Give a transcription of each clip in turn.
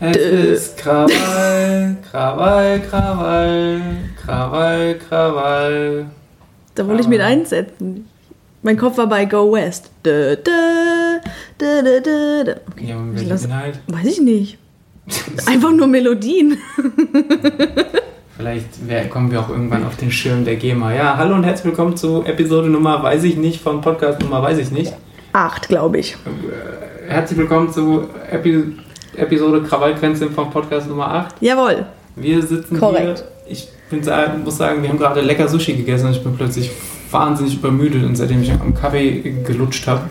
Es ist Krawall, Krawall, Krawall, Krawall, Krawall. Da wollte ich mit einsetzen. Mein Kopf war bei Go West. Dö, dö, dö, dö, dö. Okay. Ja, welchen lass- Inhalt? Weiß ich nicht. Einfach nur Melodien. Vielleicht kommen wir auch irgendwann auf den Schirm der GEMA. Ja, hallo und herzlich willkommen zu Episode Nummer weiß ich nicht von Podcast Nummer weiß ich nicht. Acht, glaube ich. Äh, Herzlich willkommen zu Epi Episode Krawallgrenze von Podcast Nummer 8. Jawohl. Wir sitzen Korrekt. hier. Ich bin, muss sagen, wir haben gerade lecker Sushi gegessen und ich bin plötzlich wahnsinnig übermüdet und seitdem ich am Kaffee gelutscht habe,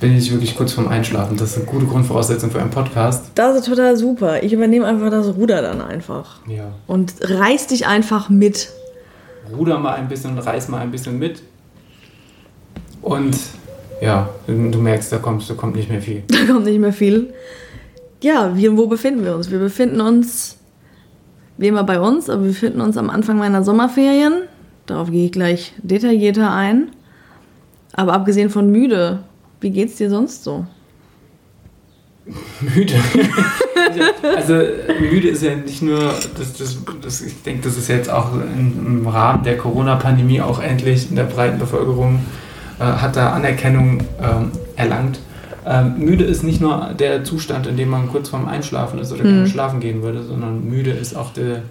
bin ich wirklich kurz vorm Einschlafen. Das ist eine gute Grundvoraussetzung für einen Podcast. Das ist total super. Ich übernehme einfach das Ruder dann einfach. Ja. Und reiß dich einfach mit. Ruder mal ein bisschen und reiß mal ein bisschen mit. Und ja, du merkst, da kommt, da kommt nicht mehr viel. Da kommt nicht mehr viel. Ja, wie, wo befinden wir uns? Wir befinden uns, wie immer bei uns, aber wir befinden uns am Anfang meiner Sommerferien. Darauf gehe ich gleich detaillierter ein. Aber abgesehen von müde, wie geht's dir sonst so? müde. also müde ist ja nicht nur, das, das, das, ich denke, das ist jetzt auch im, im Rahmen der Corona-Pandemie auch endlich in der breiten Bevölkerung, äh, hat da Anerkennung ähm, erlangt. Ähm, müde ist nicht nur der Zustand, in dem man kurz vorm Einschlafen ist oder gerne schlafen gehen würde, sondern müde ist auch der,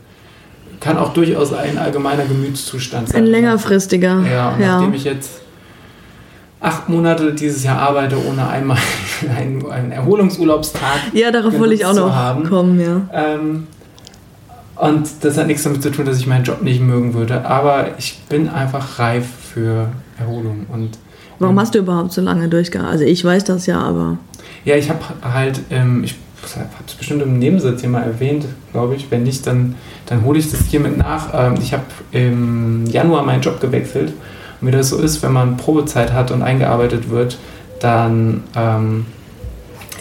kann auch durchaus ein allgemeiner Gemütszustand sein. Ein längerfristiger. Ja, und nachdem ich jetzt acht Monate dieses Jahr arbeite, ohne einmal einen, einen Erholungsurlaubstag. Ja, darauf wollte ich auch noch haben. kommen, ja. Ähm, und das hat nichts damit zu tun, dass ich meinen Job nicht mögen würde, aber ich bin einfach reif für Erholung. Und Warum hast du überhaupt so lange durchgehalten? Also ich weiß das ja, aber ja, ich habe halt, ähm, ich habe es bestimmt im Nebensatz hier mal erwähnt, glaube ich. Wenn nicht, dann, dann hole ich das hiermit nach. Ähm, ich habe im Januar meinen Job gewechselt. Und wie das so ist, wenn man Probezeit hat und eingearbeitet wird, dann ähm,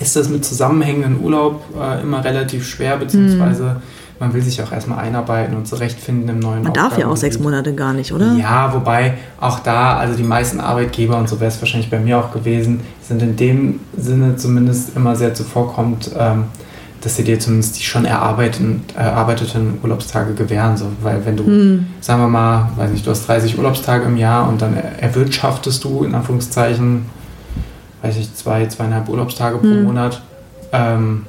ist das mit zusammenhängenden Urlaub äh, immer relativ schwer, beziehungsweise man will sich auch erstmal einarbeiten und zurechtfinden im neuen man darf ja auch sechs. Monate gar nicht, oder? Ja, wobei auch da, also die meisten Arbeitgeber, und so wäre es wahrscheinlich bei mir auch gewesen, sind in dem Sinne zumindest immer sehr zuvorkommt, ähm, dass sie dir zumindest die schon erarbeiteten, erarbeiteten Urlaubstage gewähren. So. Weil wenn du, Hm. sagen wir mal, weiß nicht, du hast 30 Urlaubstage im Jahr und dann er- erwirtschaftest du in Anführungszeichen, weiß ich, zwei, zweieinhalb Urlaubstage pro Hm. Monat, ähm,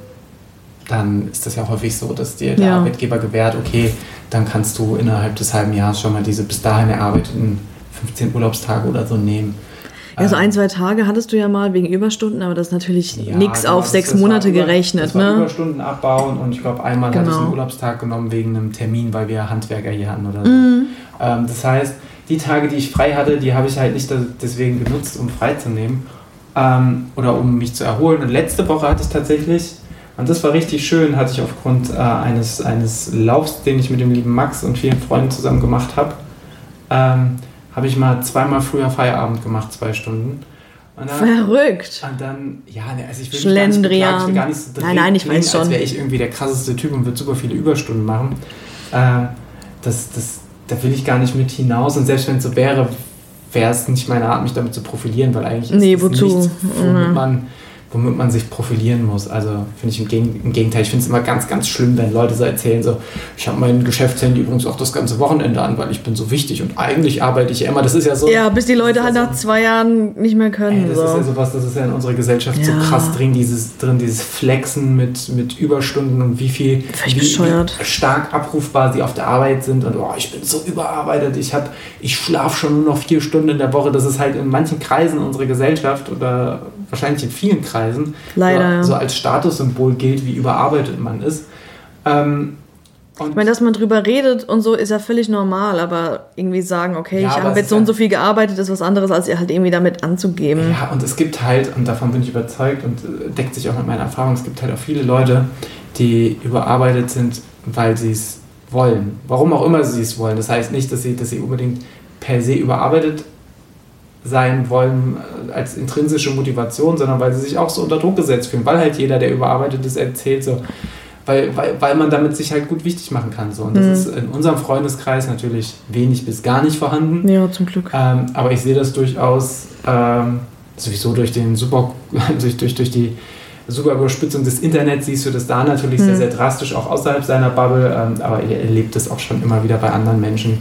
dann ist das ja häufig so, dass dir der Ja. Arbeitgeber gewährt, okay, dann kannst du innerhalb des halben Jahres schon mal diese bis dahin erarbeiteten 15 Urlaubstage oder so nehmen. Ja, so Ähm, ein, zwei Tage hattest du ja mal wegen Überstunden, aber das ist natürlich ja, nichts genau, auf sechs Monate über- gerechnet, ne? Überstunden abbauen und ich glaube, einmal hatte ich Genau. einen Urlaubstag genommen wegen einem Termin, weil wir Handwerker hier hatten oder so. Mhm. Ähm, das heißt, die Tage, die ich frei hatte, die habe ich halt nicht deswegen genutzt, um frei zu nehmen ähm, oder um mich zu erholen. Und letzte Woche hatte ich tatsächlich, und das war richtig schön, hatte ich aufgrund äh, eines, eines Laufs, den ich mit dem lieben Max und vielen Freunden zusammen gemacht habe, ähm, habe ich mal zweimal früher Feierabend gemacht, zwei Stunden. Und dann, Verrückt. und dann, ja, ne, also ich will gar nicht gar nicht so Schlendrian. Nein, nein, ich weiß schon. als wäre ich irgendwie der krasseste Typ und würde super viele Überstunden machen. Äh, das, das, da will ich gar nicht mit hinaus und selbst wenn es so wäre, wäre es nicht meine Art, mich damit zu profilieren, weil eigentlich ist Nee, das wozu? nichts, womit Mhm. man, womit man sich profilieren muss. Also finde ich im, Gegen im Gegenteil, ich finde es immer ganz, ganz schlimm, wenn Leute so erzählen, so, ich habe mein Geschäftshandy übrigens auch das ganze Wochenende an, weil ich bin so wichtig und eigentlich arbeite ich ja immer. Das ist ja so. Ja, bis die Leute halt ja nach so- zwei Jahren nicht mehr können. Ey, das ist ja so. sowas, das ist ja in unserer Gesellschaft Ja. so krass drin, dieses, drin, dieses Flexen mit, mit Überstunden und wie viel wie, wie stark abrufbar sie auf der Arbeit sind und oh, ich bin so überarbeitet, ich, hab- ich schlafe schon nur noch vier Stunden in der Woche. Das ist halt in manchen Kreisen unserer Gesellschaft oder wahrscheinlich in vielen Kreisen Leider, so, als Statussymbol gilt, wie überarbeitet man ist. Ähm, und Ich meine, dass man drüber redet und so ist ja völlig normal, aber irgendwie sagen, okay, Ja, ich habe jetzt so und so viel gearbeitet, ist was anderes, als ihr halt irgendwie damit anzugeben. Ja, und es gibt halt, und davon bin ich überzeugt und äh, deckt sich auch mit meiner Erfahrung, es gibt halt auch viele Leute, die überarbeitet sind, weil sie es wollen. Warum auch immer sie es wollen. Das heißt nicht, dass sie, dass sie unbedingt per se überarbeitet sein wollen äh, als intrinsische Motivation, sondern weil sie sich auch so unter Druck gesetzt fühlen, weil halt jeder, der überarbeitet ist, erzählt so, weil, weil, weil man damit sich halt gut wichtig machen kann. So. Und das Mhm. ist in unserem Freundeskreis natürlich wenig bis gar nicht vorhanden. Ja, zum Glück. Ähm, aber ich sehe das durchaus ähm, sowieso durch den super, durch, durch, durch die super Überspitzung des Internets siehst du das da natürlich Mhm. sehr, sehr drastisch, auch außerhalb seiner Bubble, ähm, aber er erlebt es auch schon immer wieder bei anderen Menschen,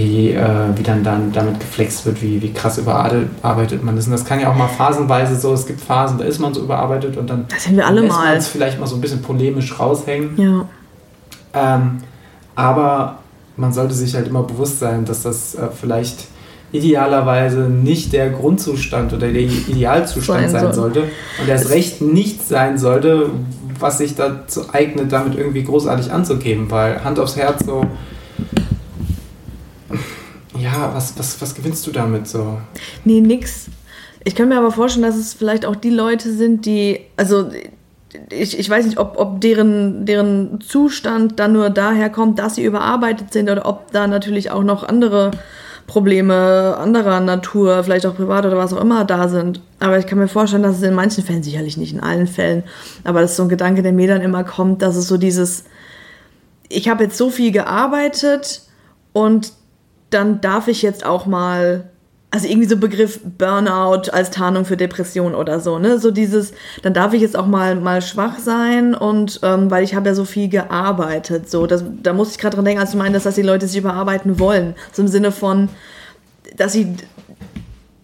wie, äh, wie dann, dann damit geflext wird, wie, wie krass überarbeitet man ist. Und das kann ja auch mal phasenweise so, es gibt Phasen, da ist man so überarbeitet und dann Das sind wir alle mal. es vielleicht mal so ein bisschen polemisch raushängen. Ja. Ähm, aber man sollte sich halt immer bewusst sein, dass das äh, vielleicht idealerweise nicht der Grundzustand oder der Idealzustand Sein sein, soll. sollte und erst recht nicht sein sollte, was sich dazu eignet, damit irgendwie großartig anzugeben, weil Hand aufs Herz so, ja, was, was, was gewinnst du damit so? Nee, nix. Ich kann mir aber vorstellen, dass es vielleicht auch die Leute sind, die, also ich, ich weiß nicht, ob, ob deren, deren Zustand dann nur daher kommt, dass sie überarbeitet sind oder ob da natürlich auch noch andere Probleme anderer Natur, vielleicht auch privat oder was auch immer da sind. Aber ich kann mir vorstellen, dass es in manchen Fällen, sicherlich nicht in allen Fällen, aber das ist so ein Gedanke, der mir dann immer kommt, dass es so dieses, ich habe jetzt so viel gearbeitet und dann darf ich jetzt auch mal, also irgendwie so Begriff Burnout als Tarnung für Depression oder so, ne? So dieses, dann darf ich jetzt auch mal mal schwach sein und ähm, weil ich habe ja so viel gearbeitet, so, das, da muss ich gerade dran denken, als du meinst, dass die Leute sich überarbeiten wollen, so im Sinne von, dass sie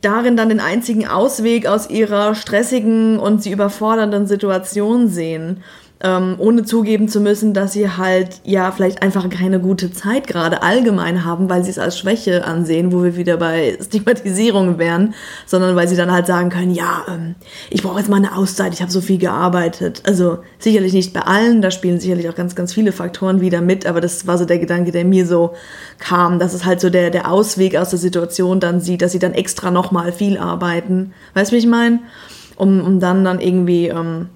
darin dann den einzigen Ausweg aus ihrer stressigen und sie überfordernden Situation sehen, ähm, ohne zugeben zu müssen, dass sie halt ja vielleicht einfach keine gute Zeit gerade allgemein haben, weil sie es als Schwäche ansehen, wo wir wieder bei Stigmatisierung wären, sondern weil sie dann halt sagen können, ja, ähm, ich brauche jetzt mal eine Auszeit, ich habe so viel gearbeitet. Also sicherlich nicht bei allen, da spielen sicherlich auch ganz, ganz viele Faktoren wieder mit, aber das war so der Gedanke, der mir so kam, dass es halt so der, der Ausweg aus der Situation dann sieht, dass sie dann extra nochmal viel arbeiten. Weißt du, wie ich meine? Um, um dann dann irgendwie ähm,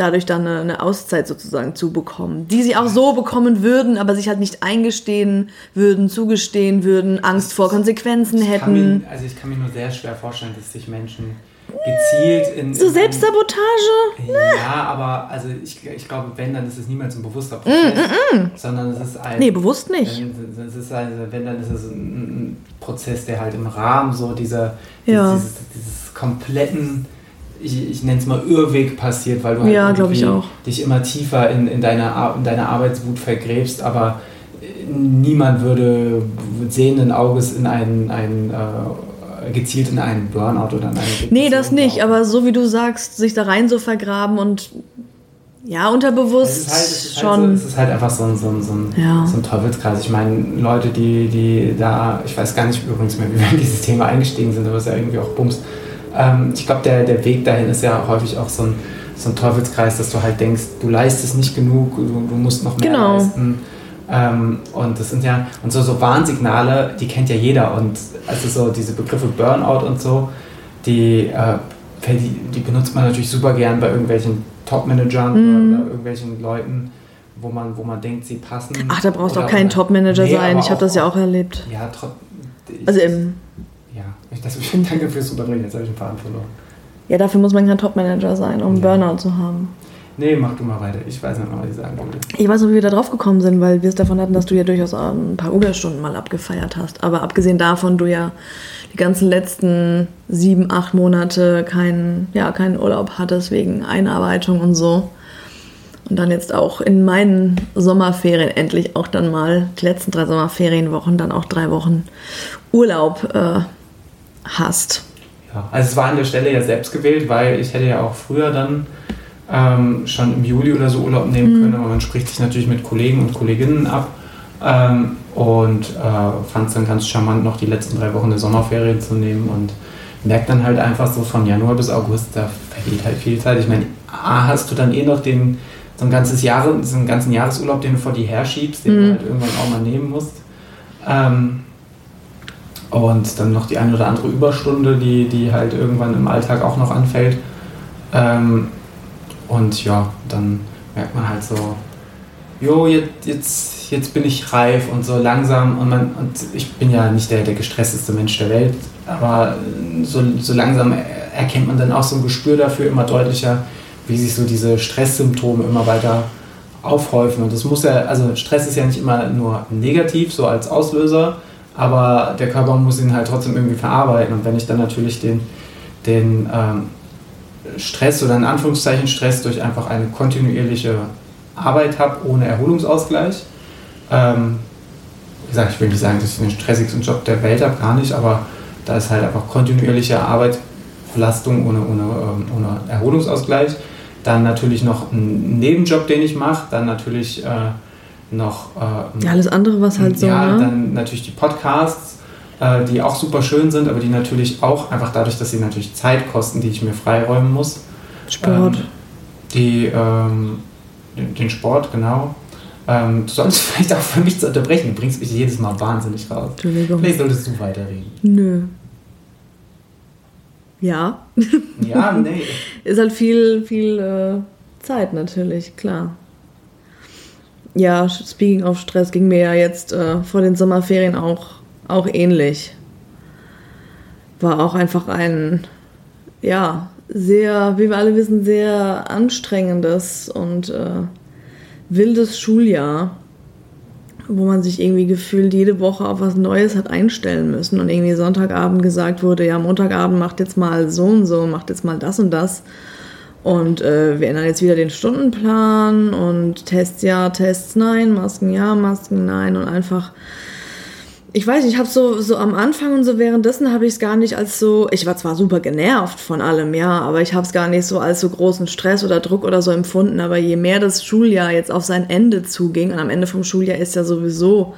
dadurch dann eine, eine Auszeit sozusagen zu bekommen, die sie auch so bekommen würden, aber sich halt nicht eingestehen würden, zugestehen würden, Angst vor Konsequenzen Ich hätten. mir, also ich kann mir nur sehr schwer vorstellen, dass sich Menschen gezielt in... So in Selbstsabotage? Ja, aber also ich, ich glaube, wenn, dann ist es niemals ein bewusster Prozess, sondern es ist ein... Mm, Nee, bewusst nicht. Wenn, es ist also, wenn, dann ist es ein, ein Prozess, der halt im Rahmen so dieser, Ja. dieses, dieses kompletten, ich, ich nenne es mal Irrweg passiert, weil du halt Ja, ich auch. dich immer tiefer in, in, deiner, in deiner Arbeitswut vergräbst, aber äh, niemand würde sehenden Auges in einen, einen äh, gezielt in einen Burnout oder in eine Nee, das Depression nicht, aber so wie du sagst, sich da rein so vergraben und ja, unterbewusst Es ist, halt, es, ist schon. halt so, es ist halt einfach so ein, so ein, so ein, Ja. so ein Teufelskreis. Ich meine, Leute, die, die da, ich weiß gar nicht übrigens mehr, wie wir in dieses Thema eingestiegen sind, aber es ist ja irgendwie auch Bums. Ähm, ich glaube, der, der Weg dahin ist ja häufig auch so ein, so ein Teufelskreis, dass du halt denkst, du leistest nicht genug, du, du musst noch mehr Genau. leisten. Ähm, und das sind ja, und so, so Warnsignale, die kennt ja jeder. Und also so diese Begriffe Burnout und so, die, äh, die, die benutzt man natürlich super gern bei irgendwelchen Top-Managern Mhm. oder irgendwelchen Leuten, wo man, wo man denkt, sie passen. Ach, da brauchst du auch kein Top-Manager Nee, sein. Ich habe das ja auch erlebt. Ja, trotzdem. Also im, das, danke fürs Überreden, jetzt habe ich einen Faden verloren. ja, dafür muss man kein Top-Manager sein, um Ja. Burnout zu haben. Nee, mach du mal weiter. Ich weiß nicht mehr, was ich sagen wollte. Ich weiß noch, wie wir da drauf gekommen sind, weil wir es davon hatten, dass du ja durchaus ein paar Überstunden mal abgefeiert hast. Aber abgesehen davon, du ja die ganzen letzten sieben, acht Monate keinen, ja, keinen Urlaub hattest wegen Einarbeitung und so. Und dann jetzt auch in meinen Sommerferien endlich auch dann mal, die letzten drei Sommerferienwochen, dann auch drei Wochen Urlaub äh, hast. Ja, also es war an der Stelle ja selbst gewählt, weil ich hätte ja auch früher dann ähm, schon im Juli oder so Urlaub nehmen können, aber man spricht sich natürlich mit Kollegen und Kolleginnen ab ähm, und äh, fand es dann ganz charmant, noch die letzten drei Wochen der Sommerferien zu nehmen und merkt dann halt einfach so von Januar bis August, da vergeht halt viel Zeit. Ich meine, A, hast du dann eh noch den, so ein ganzes Jahre, so einen ganzen Jahresurlaub, den du vor dir herschiebst, den du Mhm. halt irgendwann auch mal nehmen musst. Ähm, und dann noch die eine oder andere Überstunde, die, die halt irgendwann im Alltag auch noch anfällt. Ähm, und ja, dann merkt man halt so, jo, jetzt, jetzt, jetzt bin ich reif und so langsam. Und, man, und ich bin ja nicht der, der gestressteste Mensch der Welt, aber so, so langsam erkennt man dann auch so ein Gespür dafür immer deutlicher, wie sich so diese Stresssymptome immer weiter aufhäufen. Und das muss ja, also Stress ist ja nicht immer nur negativ, so als Auslöser, aber der Körper muss ihn halt trotzdem irgendwie verarbeiten. Und wenn ich dann natürlich den, den ähm, Stress oder in Anführungszeichen Stress durch einfach eine kontinuierliche Arbeit habe ohne Erholungsausgleich. Ähm, wie gesagt, ich will nicht sagen, dass ich den stressigsten Job der Welt habe, gar nicht, aber da ist halt einfach kontinuierliche Arbeit, Belastung ohne, ohne, ähm, ohne Erholungsausgleich. Dann natürlich noch ein Nebenjob, den ich mache, dann natürlich äh, noch. Äh, ja, alles andere, was halt so. Ja, ne? dann natürlich die Podcasts, äh, die auch super schön sind, aber die natürlich auch einfach dadurch, dass sie natürlich Zeit kosten, die ich mir freiräumen muss. Sport. Ähm, die, ähm, den, den Sport, genau. Ähm, du solltest vielleicht auch für mich zu unterbrechen. Du bringst mich jedes Mal wahnsinnig raus. Entschuldigung. Vielleicht solltest du weiterreden. Nö. Ja. Ja, nee. Ist halt viel, viel äh, Zeit natürlich, klar. Ja, speaking of Stress ging mir ja jetzt äh, vor den Sommerferien auch, auch ähnlich. War auch einfach ein, ja, sehr, wie wir alle wissen, sehr anstrengendes und äh, wildes Schuljahr, wo man sich irgendwie gefühlt jede Woche auf was Neues hat einstellen müssen und irgendwie Sonntagabend gesagt wurde, ja, Montagabend macht jetzt mal so und so, macht jetzt mal das und das. Und äh, wir ändern jetzt wieder den Stundenplan und Tests ja, Tests nein, Masken ja, Masken nein und einfach ich weiß nicht, ich habe so, so am Anfang und so währenddessen habe ich es gar nicht als so, ich war zwar super genervt von allem, ja, aber ich habe es gar nicht so als so großen Stress oder Druck oder so empfunden. Aber je mehr das Schuljahr jetzt auf sein Ende zuging, und am Ende vom Schuljahr ist ja sowieso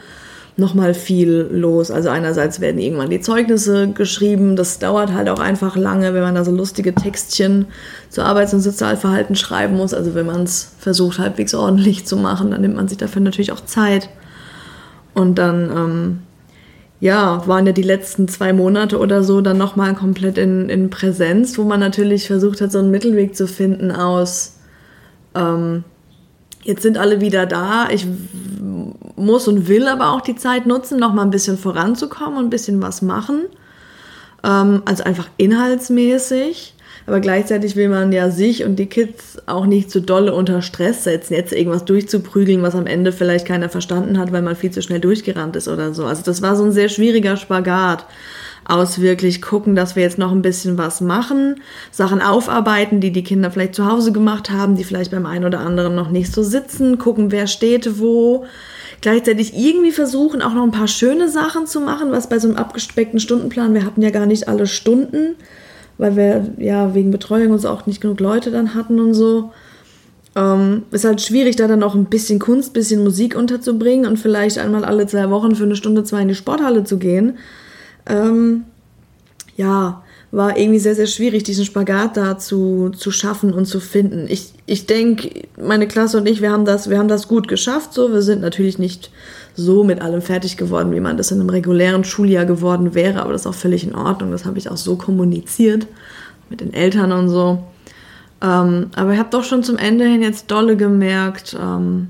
nochmal viel los. Also einerseits werden irgendwann die Zeugnisse geschrieben, das dauert halt auch einfach lange, wenn man da so lustige Textchen zu Arbeits- und Sozialverhalten schreiben muss. Also wenn man es versucht halbwegs ordentlich zu machen, dann nimmt man sich dafür natürlich auch Zeit. Und dann, ähm, ja, waren ja die letzten zwei Monate oder so dann nochmal komplett in, in Präsenz, wo man natürlich versucht hat, so einen Mittelweg zu finden aus, ähm, jetzt sind alle wieder da, ich muss und will aber auch die Zeit nutzen, nochmal ein bisschen voranzukommen und ein bisschen was machen. Ähm, also einfach inhaltsmäßig. Aber gleichzeitig will man ja sich und die Kids auch nicht zu dolle unter Stress setzen, jetzt irgendwas durchzuprügeln, was am Ende vielleicht keiner verstanden hat, weil man viel zu schnell durchgerannt ist oder so. Also das war so ein sehr schwieriger Spagat aus wirklich gucken, dass wir jetzt noch ein bisschen was machen, Sachen aufarbeiten, die die Kinder vielleicht zu Hause gemacht haben, die vielleicht beim einen oder anderen noch nicht so sitzen, gucken, wer steht wo. Gleichzeitig irgendwie versuchen, auch noch ein paar schöne Sachen zu machen, was bei so einem abgespeckten Stundenplan, wir hatten ja gar nicht alle Stunden, weil wir ja wegen Betreuung uns auch nicht genug Leute dann hatten und so. Ähm, ist halt schwierig, da dann auch ein bisschen Kunst, ein bisschen Musik unterzubringen und vielleicht einmal alle zwei Wochen für eine Stunde, zwei in die Sporthalle zu gehen. Ähm, ja, war irgendwie sehr, sehr schwierig, diesen Spagat da zu, zu schaffen und zu finden. Ich, ich denke, meine Klasse und ich, wir haben, das, wir haben das gut geschafft. So. Wir sind natürlich nicht so mit allem fertig geworden, wie man das in einem regulären Schuljahr geworden wäre, aber das ist auch völlig in Ordnung. Das habe ich auch so kommuniziert mit den Eltern und so. Ähm, aber ich habe doch schon zum Ende hin jetzt dolle gemerkt, ähm,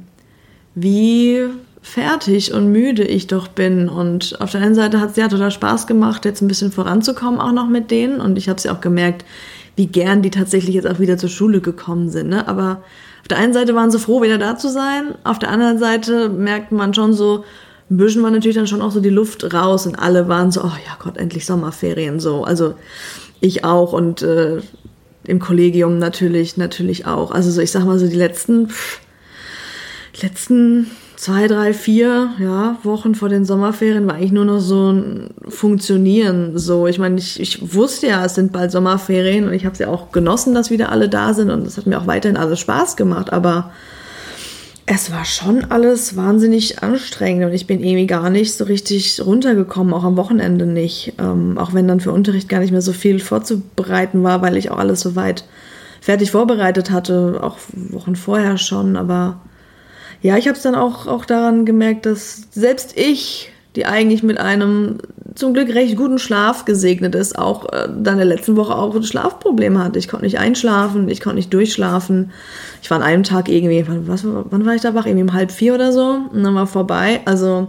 wie fertig und müde ich doch bin. Und auf der einen Seite hat es ja total Spaß gemacht, jetzt ein bisschen voranzukommen, auch noch mit denen. Und ich habe sie auch gemerkt, wie gern die tatsächlich jetzt auch wieder zur Schule gekommen sind. Ne? Aber auf der einen Seite waren sie froh, wieder da zu sein. Auf der anderen Seite merkt man schon so, ein bisschen war natürlich dann schon auch so die Luft raus und alle waren so, oh ja Gott, endlich Sommerferien so. Also ich auch und äh, im Kollegium natürlich, natürlich auch. Also so, ich sag mal so die letzten, pff, letzten zwei, drei, vier ja, Wochen vor den Sommerferien war eigentlich nur noch so ein Funktionieren. So, ich meine, ich, ich wusste ja, es sind bald Sommerferien und ich habe es ja auch genossen, dass wieder alle da sind und es hat mir auch weiterhin alles Spaß gemacht, aber es war schon alles wahnsinnig anstrengend und ich bin irgendwie gar nicht so richtig runtergekommen, auch am Wochenende nicht. Ähm, auch wenn dann für Unterricht gar nicht mehr so viel vorzubereiten war, weil ich auch alles so weit fertig vorbereitet hatte, auch Wochen vorher schon, aber ja, ich habe es dann auch, auch daran gemerkt, dass selbst ich, die eigentlich mit einem zum Glück recht guten Schlaf gesegnet ist, auch äh, dann in der letzten Woche auch ein Schlafproblem hatte. Ich konnte nicht einschlafen, ich konnte nicht durchschlafen. Ich war an einem Tag irgendwie, was, wann war ich da wach? Irgendwie um halb vier oder so. Und dann war vorbei. Also,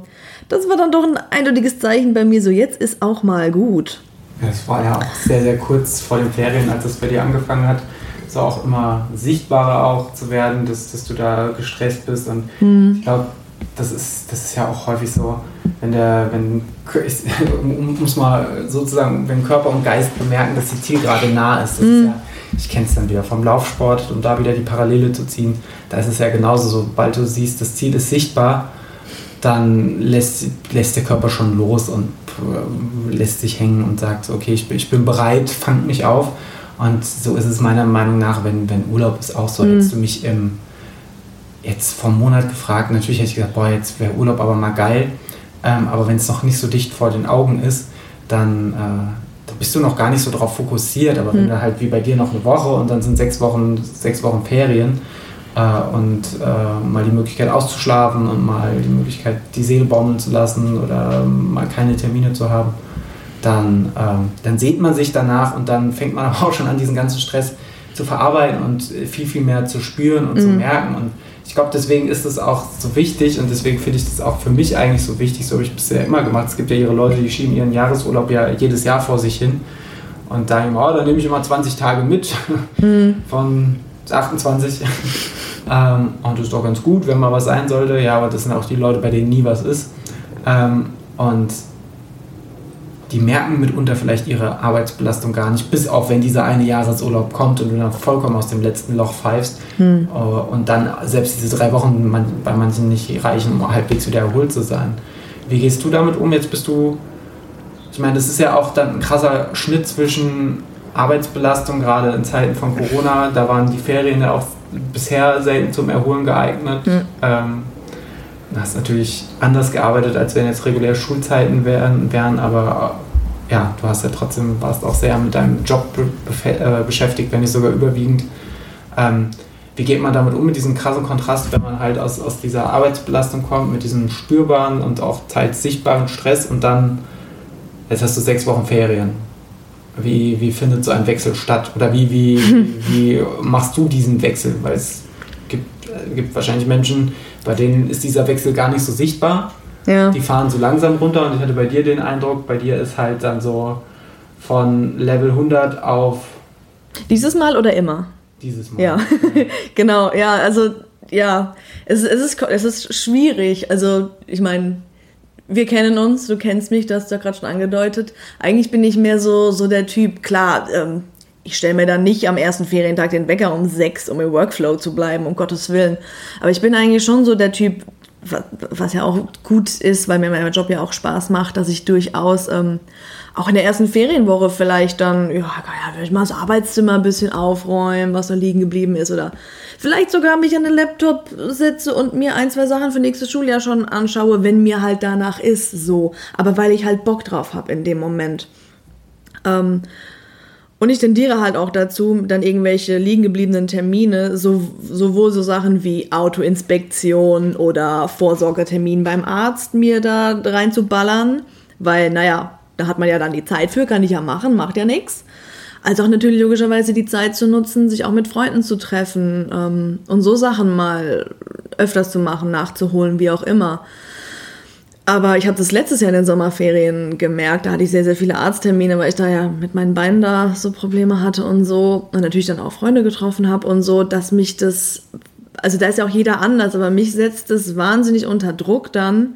das war dann doch ein eindeutiges Zeichen bei mir, so jetzt ist auch mal gut. Es war ja auch sehr, sehr kurz vor den Ferien, als es bei dir angefangen hat so auch immer sichtbarer auch zu werden, dass, dass du da gestresst bist. Und mhm. ich glaube, das ist, das ist ja auch häufig so, wenn der, wenn, es mal sozusagen, wenn Körper und Geist bemerken, dass die Zielgerade nah ist. Mhm. ist ja ich kenne es dann wieder vom Laufsport, um da wieder die Parallele zu ziehen. Da ist es ja genauso, sobald du siehst, das Ziel ist sichtbar, dann lässt, lässt der Körper schon los und äh, lässt sich hängen und sagt, okay, ich bin, ich bin bereit, fangt mich auf. Und so ist es meiner Meinung nach, wenn, wenn Urlaub ist auch so. Mhm. Hättest du mich im, jetzt vor einem Monat gefragt, natürlich hätte ich gesagt, boah, jetzt wäre Urlaub aber mal geil. Ähm, aber wenn es noch nicht so dicht vor den Augen ist, dann, äh, bist du noch gar nicht so drauf fokussiert. Aber mhm. wenn du halt wie bei dir noch eine Woche und dann sind sechs Wochen, sechs Wochen Ferien äh, und äh, mal die Möglichkeit auszuschlafen und mal die Möglichkeit, die Seele baumeln zu lassen oder mal keine Termine zu haben, dann, ähm, dann sieht man sich danach und dann fängt man auch schon an, diesen ganzen Stress zu verarbeiten und viel, viel mehr zu spüren und mhm. zu merken. Und ich glaube, deswegen ist es auch so wichtig und deswegen finde ich das auch für mich eigentlich so wichtig. So habe ich bisher immer gemacht. Es gibt ja ihre Leute, die schieben ihren Jahresurlaub ja jedes Jahr vor sich hin und sagen, oh, da nehme ich immer 20 Tage mit mhm. von 28. ähm, und das ist doch ganz gut, wenn mal was sein sollte. Ja, aber das sind auch die Leute, bei denen nie was ist. Ähm, und die merken mitunter vielleicht ihre Arbeitsbelastung gar nicht, bis auf wenn dieser eine Jahresurlaub kommt und du dann vollkommen aus dem letzten Loch pfeifst hm. Äh, und dann selbst diese drei Wochen bei manchen nicht reichen, um halbwegs wieder erholt zu sein. Wie gehst du damit um? Jetzt bist du, ich meine, das ist ja auch dann ein krasser Schnitt zwischen Arbeitsbelastung, gerade in Zeiten von Corona, da waren die Ferien ja auch bisher selten zum Erholen geeignet. Hm. Ähm, hast natürlich anders gearbeitet, als wenn jetzt regulär Schulzeiten wären, wären aber ja, du hast ja trotzdem, warst auch sehr mit deinem Job äh, beschäftigt, wenn nicht sogar überwiegend. Ähm, wie geht man damit um, mit diesem krassen Kontrast, wenn man halt aus, aus dieser Arbeitsbelastung kommt, mit diesem spürbaren und auch teils sichtbaren Stress und dann, jetzt hast du sechs Wochen Ferien. Wie, wie findet so ein Wechsel statt? Oder wie, wie, wie machst du diesen Wechsel? Weil es gibt, äh, gibt wahrscheinlich Menschen, bei denen ist dieser Wechsel gar nicht so sichtbar. Ja. Die fahren so langsam runter und ich hatte bei dir den Eindruck, bei dir ist halt dann so von Level 100 auf. Dieses Mal oder immer? Dieses Mal. Ja, genau, ja, also ja, es, es, ist, es ist schwierig. Also, ich meine, wir kennen uns, du kennst mich, das hast du ja gerade schon angedeutet. Eigentlich bin ich mehr so, so der Typ, klar, ähm, ich stelle mir dann nicht am ersten Ferientag den Wecker um sechs, um im Workflow zu bleiben, um Gottes Willen. Aber ich bin eigentlich schon so der Typ, was ja auch gut ist, weil mir mein Job ja auch Spaß macht, dass ich durchaus ähm, auch in der ersten Ferienwoche vielleicht dann, ja, ja, will ich mal das Arbeitszimmer ein bisschen aufräumen, was da liegen geblieben ist oder vielleicht sogar mich an den Laptop setze und mir ein, zwei Sachen für nächstes Schuljahr schon anschaue, wenn mir halt danach ist, so. Aber weil ich halt Bock drauf habe in dem Moment. Ähm, und ich tendiere halt auch dazu, dann irgendwelche liegen gebliebenen Termine, so, sowohl so Sachen wie Autoinspektion oder Vorsorgetermin beim Arzt mir da reinzuballern, weil, naja, da hat man ja dann die Zeit für, kann ich ja machen, macht ja nichts. Als auch natürlich logischerweise die Zeit zu nutzen, sich auch mit Freunden zu treffen ähm, und so Sachen mal öfters zu machen, nachzuholen, wie auch immer. Aber ich habe das letztes Jahr in den Sommerferien gemerkt. Da hatte ich sehr, sehr viele Arzttermine, weil ich da ja mit meinen Beinen da so Probleme hatte und so. Und natürlich dann auch Freunde getroffen habe und so, dass mich das. Also da ist ja auch jeder anders, aber mich setzt das wahnsinnig unter Druck dann,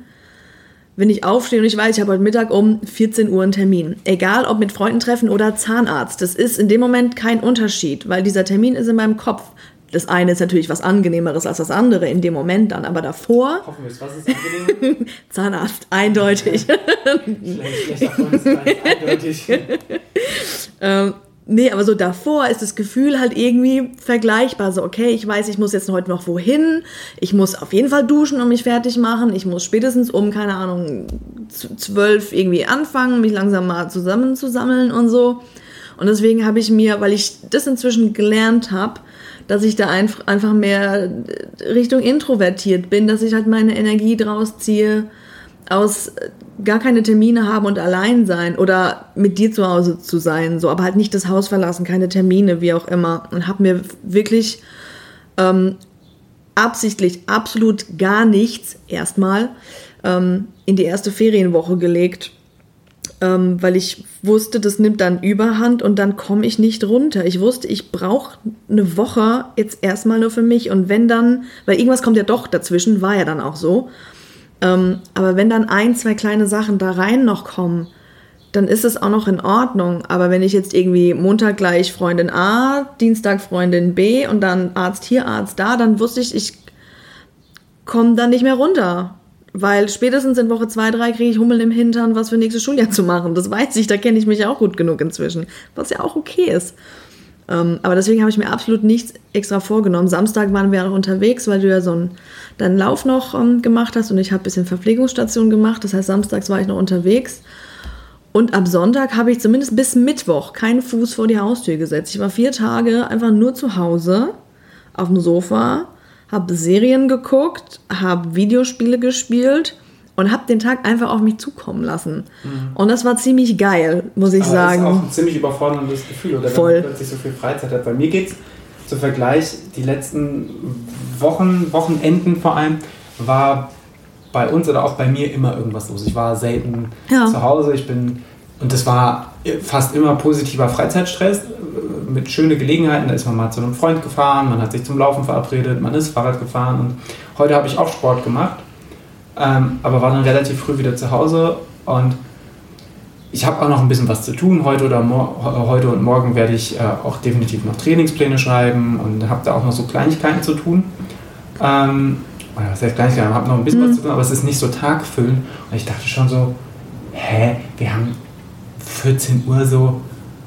wenn ich aufstehe und ich weiß, ich habe heute Mittag um 14 Uhr einen Termin. Egal ob mit Freunden treffen oder Zahnarzt. Das ist in dem Moment kein Unterschied, weil dieser Termin ist in meinem Kopf. Das eine ist natürlich was Angenehmeres als das andere in dem Moment dann, aber davor. Hoffen wir es, was ist angenehm? Zahnarzt, eindeutig. eindeutig. ähm, nee, aber so davor ist das Gefühl halt irgendwie vergleichbar. So, okay, ich weiß, ich muss jetzt heute noch wohin. Ich muss auf jeden Fall duschen und mich fertig machen. Ich muss spätestens um, keine Ahnung, zwölf irgendwie anfangen, mich langsam mal zusammenzusammeln und so. Und deswegen habe ich mir, weil ich das inzwischen gelernt habe, dass ich da einfach mehr Richtung introvertiert bin, dass ich halt meine Energie draus ziehe, aus gar keine Termine haben und allein sein oder mit dir zu Hause zu sein, so, aber halt nicht das Haus verlassen, keine Termine, wie auch immer. Und habe mir wirklich ähm, absichtlich absolut gar nichts erstmal ähm, in die erste Ferienwoche gelegt ähm, weil ich wusste, das nimmt dann Überhand und dann komme ich nicht runter. Ich wusste, ich brauche eine Woche jetzt erstmal nur für mich und wenn dann, weil irgendwas kommt ja doch dazwischen, war ja dann auch so. Ähm, aber wenn dann ein, zwei kleine Sachen da rein noch kommen, dann ist es auch noch in Ordnung. Aber wenn ich jetzt irgendwie Montag gleich Freundin A, Dienstag Freundin B und dann Arzt hier, Arzt da, dann wusste ich, ich komme dann nicht mehr runter. Weil spätestens in Woche 2, 3 kriege ich Hummel im Hintern, was für nächstes Schuljahr zu machen. Das weiß ich, da kenne ich mich auch gut genug inzwischen. Was ja auch okay ist. Ähm, aber deswegen habe ich mir absolut nichts extra vorgenommen. Samstag waren wir auch unterwegs, weil du ja so einen, deinen Lauf noch ähm, gemacht hast und ich habe ein bisschen Verpflegungsstation gemacht. Das heißt, samstags war ich noch unterwegs. Und ab Sonntag habe ich zumindest bis Mittwoch keinen Fuß vor die Haustür gesetzt. Ich war vier Tage einfach nur zu Hause auf dem Sofa habe Serien geguckt, habe Videospiele gespielt und habe den Tag einfach auf mich zukommen lassen. Mhm. Und das war ziemlich geil, muss ich Aber sagen. Das ist auch ein ziemlich überforderndes Gefühl, oder Voll. wenn man plötzlich so viel Freizeit hat. Bei mir geht es zum Vergleich, die letzten Wochen, Wochenenden vor allem, war bei uns oder auch bei mir immer irgendwas los. Ich war selten ja. zu Hause, ich bin, und das war fast immer positiver Freizeitstress mit schönen Gelegenheiten. Da ist man mal zu einem Freund gefahren, man hat sich zum Laufen verabredet, man ist Fahrrad gefahren und heute habe ich auch Sport gemacht, ähm, aber war dann relativ früh wieder zu Hause und ich habe auch noch ein bisschen was zu tun. Heute, oder heute und morgen werde ich äh, auch definitiv noch Trainingspläne schreiben und habe da auch noch so Kleinigkeiten zu tun. Ähm, oder was heißt Kleinigkeiten? Ich habe noch ein bisschen mhm. was zu tun, aber es ist nicht so tagfüllend. Und ich dachte schon so, hä, wir haben 14 Uhr so,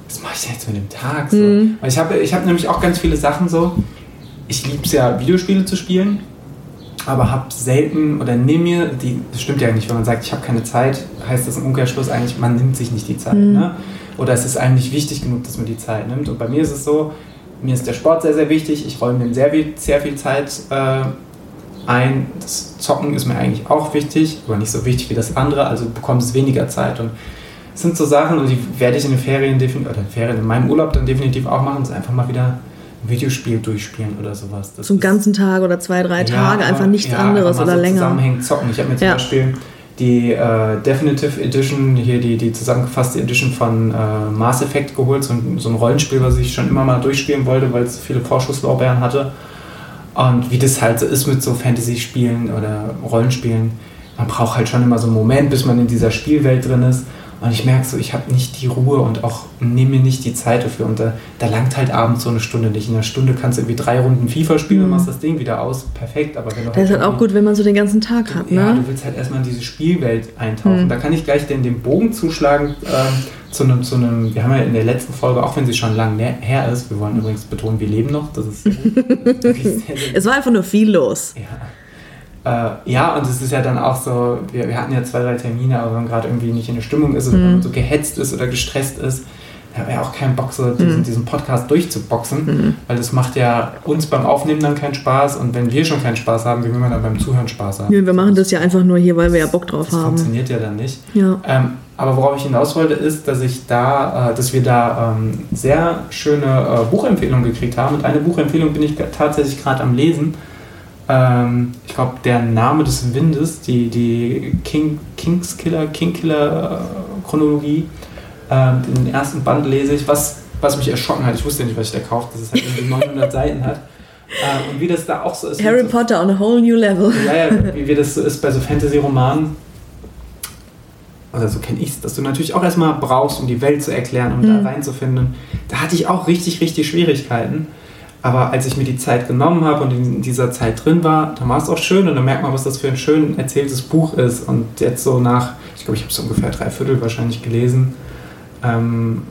was mache ich denn jetzt mit dem Tag? So? Mhm. Weil ich habe ich hab nämlich auch ganz viele Sachen so. Ich liebe es ja, Videospiele zu spielen, aber habe selten oder nehme mir, die, das stimmt ja nicht, wenn man sagt, ich habe keine Zeit, heißt das im Umkehrschluss eigentlich, man nimmt sich nicht die Zeit. Mhm. Ne? Oder es ist einem nicht wichtig genug, dass man die Zeit nimmt. Und bei mir ist es so, mir ist der Sport sehr, sehr wichtig. Ich räume mir sehr viel, sehr viel Zeit äh, ein. Das Zocken ist mir eigentlich auch wichtig, aber nicht so wichtig wie das andere, also bekommt es weniger Zeit. Und sind so Sachen, und die werde ich in den Ferien definitiv, oder in, Ferien, in meinem Urlaub dann definitiv auch machen, ist einfach mal wieder ein Videospiel durchspielen oder sowas. Das Zum ganzen Tag oder zwei, drei Tage, ja, einfach nichts ja, anderes einfach oder so länger. Zusammenhängen zocken. Ich habe mir zum ja. Beispiel die äh, Definitive Edition, hier die, die zusammengefasste Edition von äh, Mass Effect geholt, so ein, so ein Rollenspiel, was ich schon immer mal durchspielen wollte, weil es so viele Vorschusslorbeeren hatte. Und wie das halt so ist mit so Fantasy-Spielen oder Rollenspielen, man braucht halt schon immer so einen Moment, bis man in dieser Spielwelt drin ist. Und ich merke so, ich habe nicht die Ruhe und auch nehme mir nicht die Zeit dafür. Und da, da, langt halt abends so eine Stunde nicht. In einer Stunde kannst du irgendwie drei Runden FIFA spielen mhm. und machst das Ding wieder aus. Perfekt. Aber wenn du das halt ist halt auch gut, wenn man so den ganzen Tag hat, ne? Ja, du willst halt erstmal in diese Spielwelt eintauchen. Mhm. Da kann ich gleich den, den Bogen zuschlagen ähm, zu einem, zu einem, wir haben ja in der letzten Folge, auch wenn sie schon lang her ist, wir wollen übrigens betonen, wir leben noch. Das ist es war einfach nur viel los. Ja. Äh, ja, und es ist ja dann auch so, wir, wir hatten ja zwei, drei Termine, aber wenn man gerade irgendwie nicht in der Stimmung ist oder mhm. so gehetzt ist oder gestresst ist, da wäre auch kein Bock, so diesen, mhm. diesen Podcast durchzuboxen, mhm. weil das macht ja uns beim Aufnehmen dann keinen Spaß und wenn wir schon keinen Spaß haben, wie will man dann beim Zuhören Spaß haben? Ja, wir machen das ja einfach nur hier, weil wir ja Bock drauf das haben. Das funktioniert ja dann nicht. Ja. Ähm, aber worauf ich hinaus wollte, ist, dass ich da, äh, dass wir da ähm, sehr schöne äh, Buchempfehlungen gekriegt haben. Und eine Buchempfehlung bin ich tatsächlich gerade am Lesen ähm, ich glaube, der Name des Windes, die, die King, Kingskiller, Kingkiller äh, Chronologie, äh, den ersten Band lese ich, was, was mich erschrocken hat. Ich wusste ja nicht, was ich da kaufe, dass es halt irgendwie 900 Seiten hat. Äh, und wie das da auch so ist. Harry Potter on a whole new level. Ja, ja, wie, wie das so ist bei so Fantasy-Romanen. Also so kenne ich es, dass du natürlich auch erstmal brauchst, um die Welt zu erklären, um mhm. da reinzufinden. Da hatte ich auch richtig, richtig Schwierigkeiten. Aber als ich mir die Zeit genommen habe und in dieser Zeit drin war, dann war es auch schön und dann merkt man, was das für ein schön erzähltes Buch ist. Und jetzt so nach, ich glaube, ich habe es ungefähr drei Viertel wahrscheinlich gelesen. Ähm,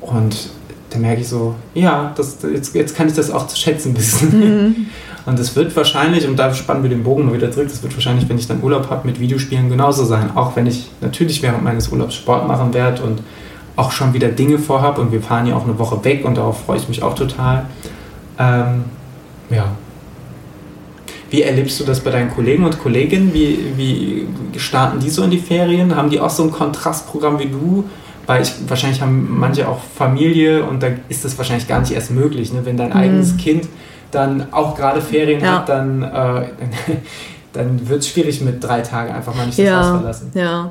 und da merke ich so, ja, das, jetzt, jetzt kann ich das auch zu schätzen wissen. Mhm. Und es wird wahrscheinlich, und da spannen wir den Bogen mal wieder zurück, das wird wahrscheinlich, wenn ich dann Urlaub habe, mit Videospielen genauso sein. Auch wenn ich natürlich während meines Urlaubs Sport machen werde und auch schon wieder Dinge vorhabe und wir fahren ja auch eine Woche weg und darauf freue ich mich auch total. Ähm, ja. Wie erlebst du das bei deinen Kollegen und Kolleginnen? Wie, wie starten die so in die Ferien? Haben die auch so ein Kontrastprogramm wie du? Weil ich, wahrscheinlich haben manche auch Familie und da ist das wahrscheinlich gar nicht erst möglich. Ne? Wenn dein mhm. eigenes Kind dann auch gerade Ferien ja. hat, dann, äh, dann, dann wird es schwierig mit drei Tagen einfach mal nicht das ja. Haus verlassen. Ja.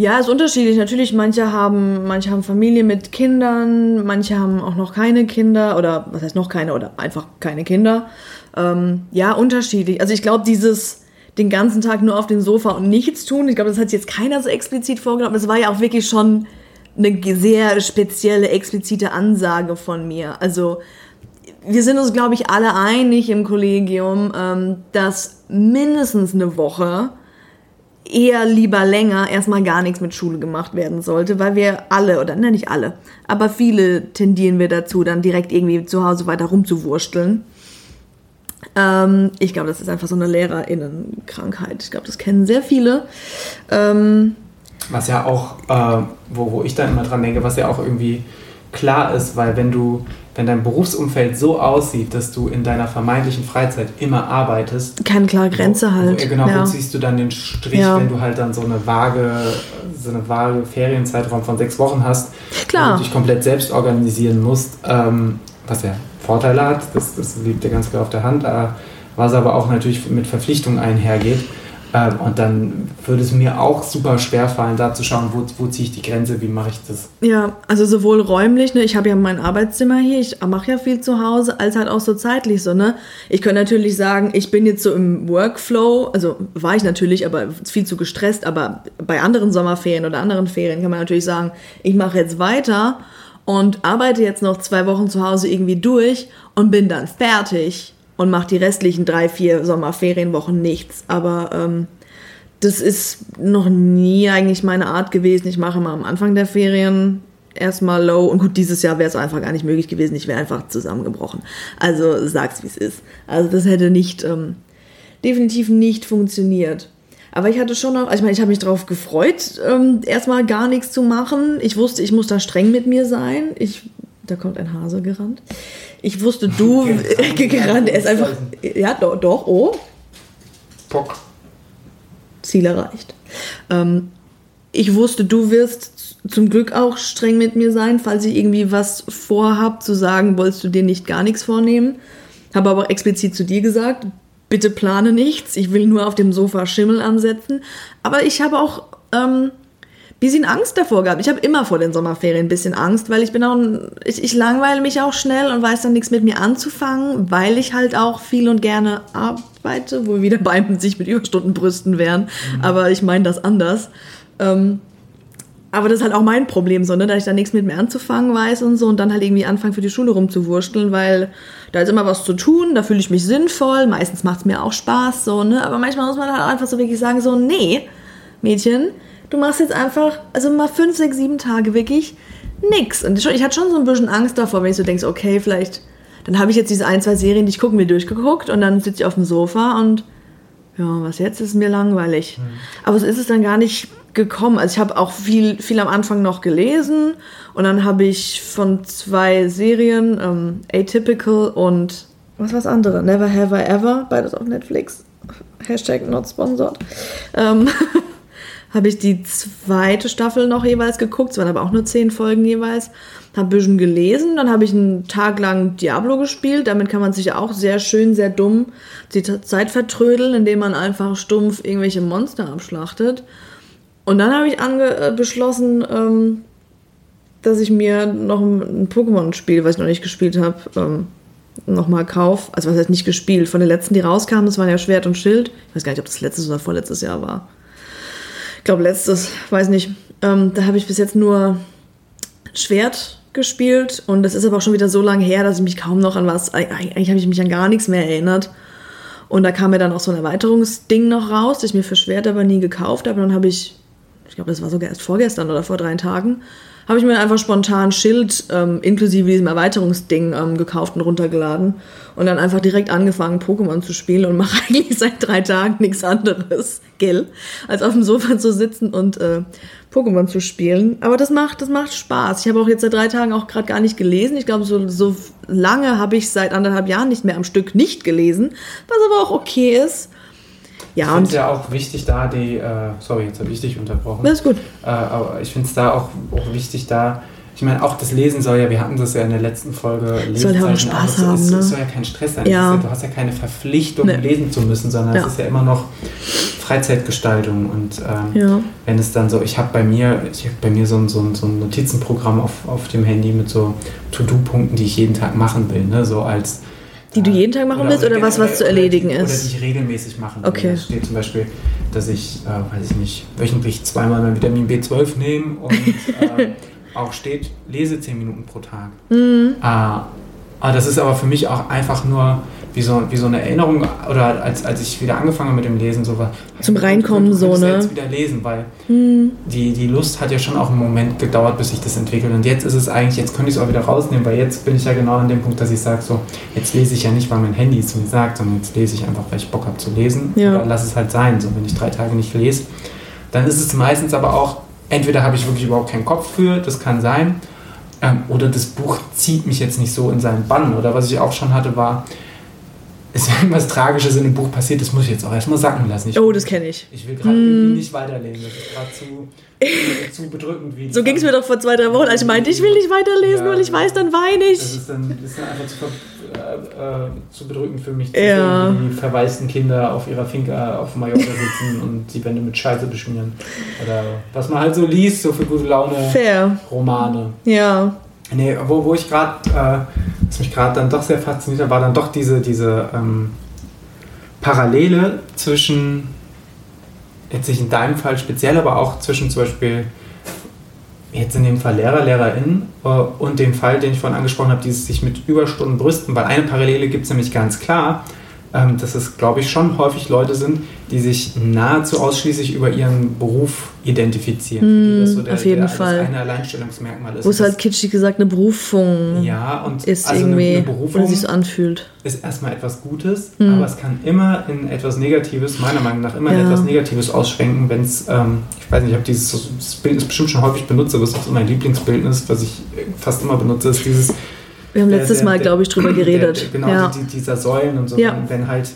Ja, ist unterschiedlich. Natürlich, manche haben, manche haben Familie mit Kindern, manche haben auch noch keine Kinder oder was heißt noch keine oder einfach keine Kinder. Ähm, ja, unterschiedlich. Also ich glaube, dieses, den ganzen Tag nur auf dem Sofa und nichts tun. Ich glaube, das hat jetzt keiner so explizit vorgenommen. Es war ja auch wirklich schon eine sehr spezielle, explizite Ansage von mir. Also wir sind uns, glaube ich, alle einig im Kollegium, ähm, dass mindestens eine Woche eher lieber länger erstmal gar nichts mit Schule gemacht werden sollte, weil wir alle, oder nein, nicht alle, aber viele tendieren wir dazu, dann direkt irgendwie zu Hause weiter rumzuwursteln. Ähm, ich glaube, das ist einfach so eine LehrerInnenkrankheit. Ich glaube, das kennen sehr viele. Ähm, was ja auch, äh, wo, wo ich dann immer dran denke, was ja auch irgendwie klar ist, weil wenn du, wenn dein Berufsumfeld so aussieht, dass du in deiner vermeintlichen Freizeit immer arbeitest. Keine klare Grenze halt. Wo, genau, ja. wo ziehst du dann den Strich, Ja. wenn du halt dann so eine vage, so eine vage Ferienzeitraum von sechs Wochen hast, Klar. du dich komplett selbst organisieren musst, ähm, was ja Vorteile hat, das, das liegt dir ganz klar auf der Hand, äh, was aber auch natürlich mit Verpflichtungen einhergeht. Ähm, und dann würde es mir auch super schwer fallen, da zu schauen, wo, wo ziehe ich die Grenze, wie mache ich das. Ja, also sowohl räumlich, ne, ich habe ja mein Arbeitszimmer hier, ich mache ja viel zu Hause, als halt auch so zeitlich so, ne. Ich könnte natürlich sagen, ich bin jetzt so im Workflow, also war ich natürlich, aber viel zu gestresst, aber bei anderen Sommerferien oder anderen Ferien kann man natürlich sagen, ich mache jetzt weiter und arbeite jetzt noch zwei Wochen zu Hause irgendwie durch und bin dann fertig und mache die restlichen drei, vier Sommerferienwochen nichts. Aber ähm, das ist noch nie eigentlich meine Art gewesen. Ich mache immer am Anfang der Ferien erstmal low. Und gut, dieses Jahr wäre es einfach gar nicht möglich gewesen. Ich wäre einfach zusammengebrochen. Also sag's, wie es ist. Also das hätte nicht, ähm, definitiv nicht funktioniert. Aber ich hatte schon noch, also ich meine, ich habe mich darauf gefreut, ähm, erstmal gar nichts zu machen. Ich wusste, ich muss da streng mit mir sein. Ich, da kommt ein Hase gerannt. Ich wusste, du gerannt. Er ist einfach, ja, doch, doch, oh, Pock. Ziel erreicht. Ähm, ich wusste, du wirst zum Glück auch streng mit mir sein, falls ich irgendwie was vorhab, zu sagen, wolltest du dir nicht gar nichts vornehmen. Habe aber explizit zu dir gesagt, bitte plane nichts, ich will nur auf dem Sofa Schimmel ansetzen. Aber ich habe auch ähm, bisschen Angst davor gehabt. Ich habe immer vor den Sommerferien ein bisschen Angst, weil ich bin auch, ich, ich langweile mich auch schnell und weiß dann nichts mit mir anzufangen, weil ich halt auch viel und gerne arbeite, wo wir wieder beim sich mit Überstunden brüsten wären. Aber ich meine das anders. Ähm, aber das ist halt auch mein Problem, so, ne? dass ich da nichts mit mir anzufangen weiß und so und dann halt irgendwie anfangen für die Schule rumzuwurschteln, weil da ist immer was zu tun, da fühle ich mich sinnvoll, meistens macht es mir auch Spaß, so, ne? Aber manchmal muss man halt einfach so wirklich sagen, so, nee, Mädchen, du machst jetzt einfach, also mal fünf, sechs, sieben Tage wirklich nix. Und ich hatte schon so ein bisschen Angst davor, wenn ich so denke, okay, vielleicht, dann habe ich jetzt diese ein, zwei Serien, die ich gucken will, durchgeguckt und dann sitze ich auf dem Sofa und ja, was jetzt ist mir langweilig. Aber so ist es dann gar nicht gekommen. Also ich habe auch viel, viel am Anfang noch gelesen und dann habe ich von zwei Serien, ähm, Atypical und was war das andere? Never Have I Ever, beides auf Netflix. Hashtag not sponsored. Ähm, habe ich die zweite Staffel noch jeweils geguckt. Es waren aber auch nur zehn Folgen jeweils. Habe ein bisschen gelesen. Dann habe ich einen Tag lang Diablo gespielt. Damit kann man sich ja auch sehr schön, sehr dumm die Zeit vertrödeln, indem man einfach stumpf irgendwelche Monster abschlachtet. Und dann habe ich ange äh, beschlossen, ähm, dass ich mir noch ein, ein Pokémon-Spiel, was ich noch nicht gespielt habe, ähm, nochmal kaufe. Also was heißt nicht gespielt? Von den letzten, die rauskamen, das waren ja Schwert und Schild. Ich weiß gar nicht, ob das letztes oder vorletztes Jahr war. Ich glaube letztes, weiß nicht. Ähm, da habe ich bis jetzt nur Schwert gespielt und das ist aber auch schon wieder so lange her, dass ich mich kaum noch an was, eigentlich habe ich mich an gar nichts mehr erinnert. Und da kam mir dann auch so ein Erweiterungsding noch raus, das ich mir für Schwert aber nie gekauft habe. Und dann habe ich, ich glaube, das war sogar erst vorgestern oder vor drei Tagen, habe ich mir einfach spontan Schild ähm, inklusive diesem Erweiterungsding ähm, gekauft und runtergeladen. Und dann einfach direkt angefangen, Pokémon zu spielen und mache eigentlich seit drei Tagen nichts anderes, gell, als auf dem Sofa zu sitzen und äh, Pokémon zu spielen. Aber das macht, das macht Spaß. Ich habe auch jetzt seit drei Tagen auch gerade gar nicht gelesen. Ich glaube, so, so lange habe ich seit anderthalb Jahren nicht mehr am Stück nicht gelesen, was aber auch okay ist. Ich Ja, finde es ja auch wichtig, da die, äh, sorry, jetzt habe ich dich unterbrochen. das ist gut. Äh, aber ich finde es da auch, auch wichtig, da, ich meine, auch das Lesen soll ja, wir hatten das ja in der letzten Folge, Soll ja auch Spaß haben, es, ne? es soll ja kein Stress sein. Ja, du hast ja keine Verpflichtung, Nee. lesen zu müssen, sondern Ja. es ist ja immer noch Freizeitgestaltung. Und ähm, Ja. wenn es dann so, ich habe bei mir, ich habe bei mir so ein, so ein, so ein Notizenprogramm auf, auf dem Handy mit so To-Do-Punkten, die ich jeden Tag machen will, ne? so als Die du jeden Tag machen willst oder was, was zu erledigen oder ist? Oder die ich regelmäßig machen will. Okay. Da steht zum Beispiel, dass ich, äh, weiß ich nicht, wöchentlich zweimal mein Vitamin B12 nehme und äh, auch steht, lese 10 Minuten pro Tag. Mhm. Äh, aber das ist aber für mich auch einfach nur wie so, wie so eine Erinnerung, oder als, als ich wieder angefangen habe mit dem Lesen, so war. Zum Reinkommen so, ne? jetzt wieder lesen, weil Hm. die, die Lust hat ja schon auch einen Moment gedauert, bis sich das entwickelt. Und jetzt ist es eigentlich, jetzt könnte ich es auch wieder rausnehmen, weil jetzt bin ich ja genau an dem Punkt, dass ich sage, so, jetzt lese ich ja nicht, weil mein Handy es mir sagt, sondern jetzt lese ich einfach, weil ich Bock habe zu lesen. Ja. Oder lass es halt sein. So, wenn ich drei Tage nicht lese, dann ist es meistens aber auch, entweder habe ich wirklich überhaupt keinen Kopf für, das kann sein, ähm, oder das Buch zieht mich jetzt nicht so in seinen Bann. Oder was ich auch schon hatte, war, ist irgendwas Tragisches in dem Buch passiert, das muss ich jetzt auch erstmal sacken lassen. Ich, Oh, das kenne ich. ich will gerade Mm. nicht weiterlesen. Das ist gerade zu, zu bedrückend. Wie So ging es mir doch vor zwei, drei Wochen, als ich meinte, ich will nicht weiterlesen, Ja. weil ich weiß, dann weine Das ich. ist dann, das ist dann einfach zu, äh, äh, zu bedrückend für mich, Ja. dass die verwaisten Kinder auf ihrer Finca auf Mallorca sitzen und die Wände mit Scheiße beschmieren. Oder was man halt so liest, so für gute Laune Fair. Romane. Ja. Nee, wo, wo ich gerade, äh, was mich gerade dann doch sehr fasziniert hat, war dann doch diese, diese ähm, Parallele zwischen, jetzt nicht in deinem Fall speziell, aber auch zwischen zum Beispiel, jetzt in dem Fall Lehrer, LehrerInnen äh, und dem Fall, den ich vorhin angesprochen habe, dieses sich mit Überstunden brüsten, weil eine Parallele gibt es nämlich ganz klar, ähm, dass es, glaube ich, schon häufig Leute sind, die sich nahezu ausschließlich über ihren Beruf identifizieren. Für die Mm, auf jeden der, Fall. Das eine Alleinstellungsmerkmal ist. Wo es halt kitschig gesagt eine Berufung das, ja, und ist also irgendwie, eine Berufung sich so anfühlt. ist erstmal etwas Gutes, Mhm. aber es kann immer in etwas Negatives, meiner Meinung nach, immer in Ja. etwas Negatives ausschwenken, wenn es, ähm, ich weiß nicht, ich habe dieses das Bild ist bestimmt schon häufig benutzt, aber es ist auch so mein Lieblingsbildnis, was ich fast immer benutze, ist dieses Wir haben letztes der- Mal, glaube ich, drüber geredet. Der, genau, ja. die, dieser Säulen und so. Ja. Wenn, wenn halt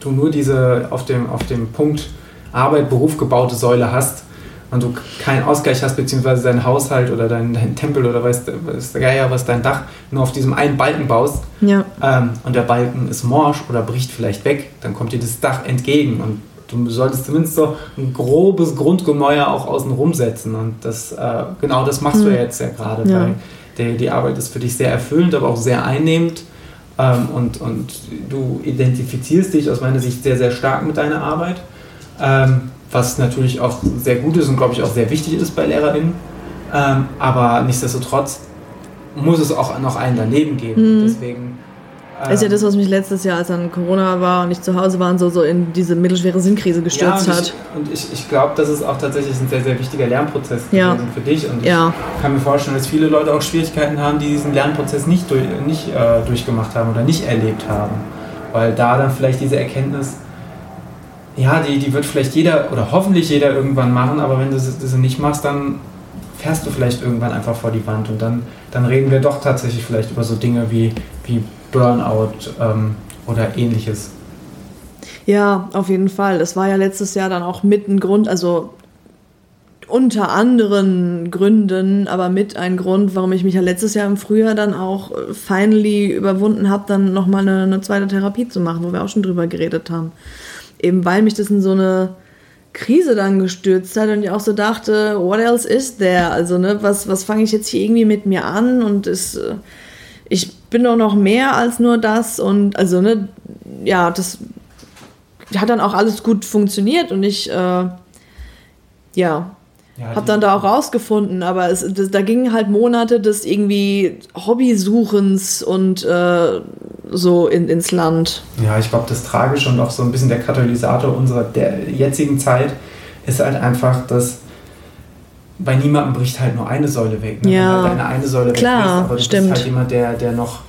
du nur diese auf dem, auf dem Punkt Arbeit, Beruf gebaute Säule hast und du keinen Ausgleich hast, beziehungsweise dein Haushalt oder dein, dein Tempel oder weiß, der- weiß der Geier, was dein Dach nur auf diesem einen Balken baust ja. ähm, und der Balken ist morsch oder bricht vielleicht weg, dann kommt dir das Dach entgegen und du solltest zumindest so ein grobes Grundgemäuer auch außen rumsetzen und das, äh, genau das machst du Mhm. ja jetzt ja gerade, Ja. weil die, die Arbeit ist für dich sehr erfüllend, aber auch sehr einnehmend ähm, und, und du identifizierst dich aus meiner Sicht sehr, sehr stark mit deiner Arbeit, ähm, was natürlich auch sehr gut ist und glaube ich auch sehr wichtig ist bei LehrerInnen, ähm, aber nichtsdestotrotz muss es auch noch einen daneben geben. Mhm. Deswegen Das ist ja das, was mich letztes Jahr, als dann Corona war und ich zu Hause war, und so, so in diese mittelschwere Sinnkrise gestürzt ja, und hat. Ich, und ich, ich glaube, das ist auch tatsächlich ein sehr, sehr wichtiger Lernprozess Ja. für dich. Und Ja. ich kann mir vorstellen, dass viele Leute auch Schwierigkeiten haben, die diesen Lernprozess nicht, durch, nicht äh, durchgemacht haben oder nicht erlebt haben. Weil da dann vielleicht diese Erkenntnis, ja, die, die wird vielleicht jeder oder hoffentlich jeder irgendwann machen, aber wenn du sie nicht machst, dann fährst du vielleicht irgendwann einfach vor die Wand und dann, dann reden wir doch tatsächlich vielleicht über so Dinge wie, wie Burnout ähm, oder ähnliches. Ja, auf jeden Fall. Das war ja letztes Jahr dann auch mit ein Grund, also unter anderen Gründen, aber mit ein Grund, warum ich mich ja letztes Jahr im Frühjahr dann auch äh, finally überwunden habe, dann nochmal eine, eine zweite Therapie zu machen, wo wir auch schon drüber geredet haben. Eben weil mich das in so eine Krise dann gestürzt hat und ich auch so dachte, what else is there? Also, ne, was, was fange ich jetzt hier irgendwie mit mir an? Und es, äh, ich bin doch noch mehr als nur das und also, ne, ja, das hat dann auch alles gut funktioniert und ich, äh, ja, Ja, hab dann da auch rausgefunden, aber es, das, da gingen halt Monate des irgendwie Hobbysuchens und äh, so in, ins Land. Ja, ich glaube, das Tragische und auch so ein bisschen der Katalysator unserer der jetzigen Zeit ist halt einfach, dass bei niemandem bricht halt nur eine Säule weg. Ne? Ja. Halt eine Säule Klar, weg ist, aber du stimmt. bist halt jemand, der, der noch,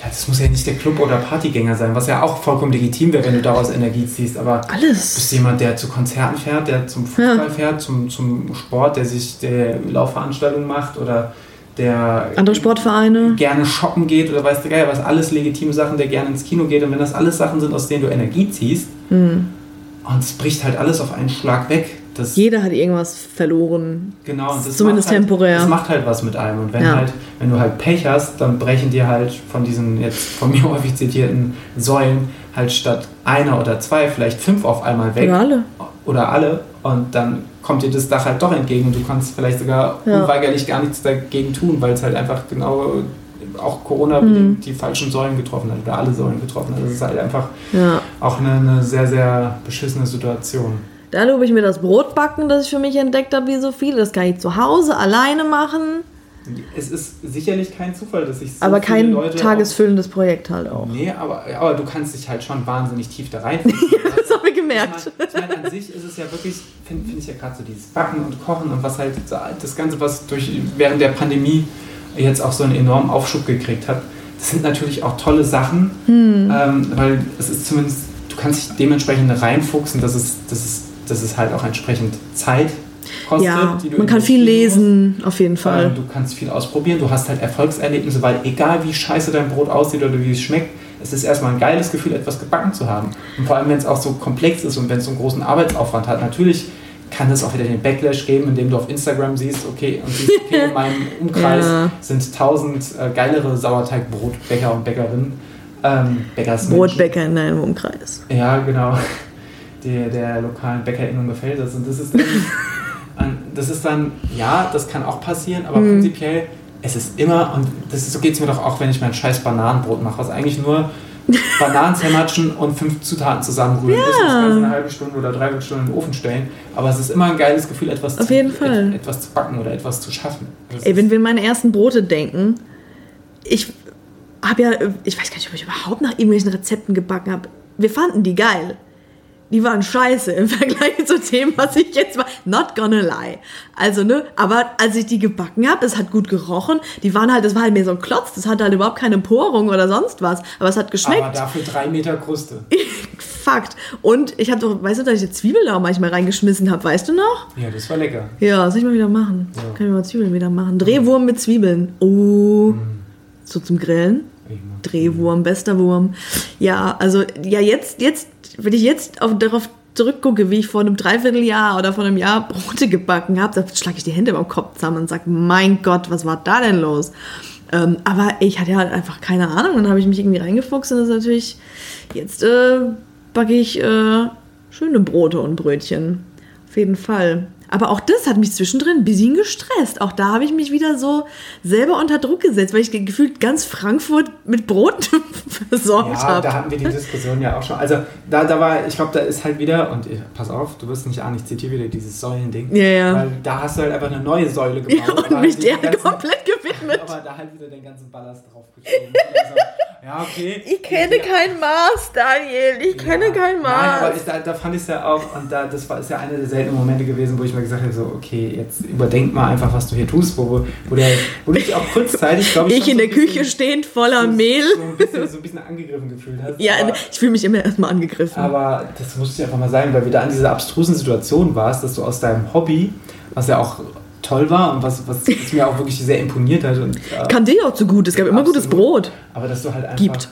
ja, das muss ja nicht der Club- oder Partygänger sein, was ja auch vollkommen legitim wäre, wenn du daraus Energie ziehst, aber du bist Alles. jemand, der zu Konzerten fährt, der zum Fußball Ja. fährt, zum, zum Sport, der sich der Laufveranstaltungen macht oder der Andere Sportvereine. gerne shoppen geht oder weiß der Geier was, alles legitime Sachen, der gerne ins Kino geht und wenn das alles Sachen sind, aus denen du Energie ziehst Hm. und es bricht halt alles auf einen Schlag weg. Das, Jeder hat irgendwas verloren. genau, und das Zumindest halt, temporär. Das macht halt was mit einem und wenn Ja. halt, wenn du halt Pech hast, dann brechen dir halt von diesen jetzt von mir häufig zitierten Säulen halt statt einer oder zwei vielleicht fünf auf einmal weg Oder alle. oder alle und dann kommt dir das Dach halt doch entgegen und du kannst vielleicht sogar Ja. unweigerlich gar nichts dagegen tun, weil es halt einfach genau auch Corona-bedingt die falschen Säulen getroffen hat oder alle Säulen getroffen hat. Das ist halt einfach Ja. auch eine, eine sehr, sehr beschissene Situation. Da lobe ich mir das Brotbacken, das ich für mich entdeckt habe, wie so viele. Das kann ich zu Hause alleine machen, Es ist sicherlich kein Zufall, dass sich so aber viele kein Leute tagesfüllendes Projekt halt auch. Auch, nee, aber, aber du kannst dich halt schon wahnsinnig tief da rein. Das habe ich Ich gemerkt. meine, ich meine, an sich ist es ja wirklich, finde find ich ja gerade so dieses Backen und Kochen und was halt so das Ganze, was durch während der Pandemie jetzt auch so einen enormen Aufschub gekriegt hat, das sind natürlich auch tolle Sachen, Hm. ähm, weil es ist zumindest, du kannst dich dementsprechend reinfuchsen, dass es, dass es, dass es halt auch entsprechend Zeit kostet. Ja, die du man kann viel investieren musst. lesen, auf jeden Fall. Ähm, du kannst viel ausprobieren, du hast halt Erfolgserlebnisse, weil egal wie scheiße dein Brot aussieht oder wie es schmeckt, es ist erstmal ein geiles Gefühl, etwas gebacken zu haben. Und vor allem, wenn es auch so komplex ist und wenn es so einen großen Arbeitsaufwand hat, natürlich kann es auch wieder den Backlash geben, indem du auf Instagram siehst, okay, und siehst, okay, in meinem Umkreis Ja. sind tausend äh, geilere Sauerteigbrotbäcker und Bäckerinnen. Ähm, Bäckersmenschen. Brotbäcker in deinem Umkreis. Ja, genau. Der, der lokalen BäckerInnung gefällt das. Und das ist dann, an- das ist dann, ja, das kann auch passieren, aber Mhm. prinzipiell, es ist immer, und das ist, so geht es mir doch auch, wenn ich mein scheiß Bananenbrot mache, was eigentlich nur Bananen zermatschen und fünf Zutaten zusammenrühren ist. Das Ganze eine halbe Stunde oder dreiviertel Stunde in den Ofen stellen. Aber es ist immer ein geiles Gefühl, etwas, Auf zu, jeden Fall. Et, etwas zu backen oder etwas zu schaffen. Das Ey, wenn wir an meine ersten Brote denken, ich habe ja, ich weiß gar nicht, ob ich überhaupt nach irgendwelchen Rezepten gebacken habe. Wir fanden die geil. Die waren scheiße im Vergleich zu dem, was ich jetzt war. Not gonna lie. Also, ne, aber als ich die gebacken habe, es hat gut gerochen. Die waren halt, das war halt mehr so ein Klotz, das hatte halt überhaupt keine Porung oder sonst was. Aber es hat geschmeckt. aber dafür drei Meter Kruste. Fakt. Und ich habe doch, weißt du, dass ich die Zwiebel da auch manchmal reingeschmissen habe, weißt du noch? Ja, das war lecker. Ja, soll ich mal wieder machen. Ja. Kann ich mal Zwiebeln wieder machen. Drehwurm mit Zwiebeln. Oh. So zum Grillen. Drehwurm, bester Wurm. Ja, also, ja, jetzt, jetzt, wenn ich jetzt auf, darauf zurückgucke, wie ich vor einem Dreivierteljahr oder vor einem Jahr Brote gebacken habe, da schlage ich die Hände beim Kopf zusammen und sage, mein Gott, was war da denn los? Ähm, aber ich hatte halt einfach keine Ahnung. Dann habe ich mich irgendwie reingefuchst und das ist natürlich, jetzt äh, backe ich äh, schöne Brote und Brötchen. Auf jeden Fall. Aber auch das hat mich zwischendrin ein bisschen gestresst. Auch da habe ich mich wieder so selber unter Druck gesetzt, weil ich ge- gefühlt ganz Frankfurt mit Brot versorgt Ja, habe. da hatten wir die Diskussion ja auch schon. Also da, da war, ich glaube, da ist halt wieder, und äh, pass auf, du wirst nicht ahnen, ich zitiere wieder dieses Säulending. Ja, ja. Weil da hast du halt einfach eine neue Säule gebaut. Ja, und mich der ganzen- komplett gewidmet. Aber da halt wieder den ganzen Ballast draufgeschoben. also, ja, okay. Ich kenne kein Maß, Daniel. Ich kenne Ja, kein Nein, aber Maß. ich, da, da fand ich es ja auch, und da, das war ist ja einer der seltenen Momente gewesen, wo ich mir gesagt habe, so, okay, jetzt überdenk mal einfach, was du hier tust, wo, wo, der, wo du dich auch kurzzeitig, glaube ich, Ich in so der bisschen- Küche stehend voller so, Mehl. So ein, bisschen, so ein bisschen angegriffen gefühlt hast. Ja, aber, ich fühle mich immer erstmal angegriffen. aber das musste ich einfach mal sagen, weil wir da an dieser abstrusen Situation warst, dass du aus deinem Hobby, was ja auch toll war und was, was, was mir auch wirklich sehr imponiert hat. Und, äh, Kann dir auch zu gut. Es gab immer gutes Absolut. Brot. aber dass du halt einfach, Gibt.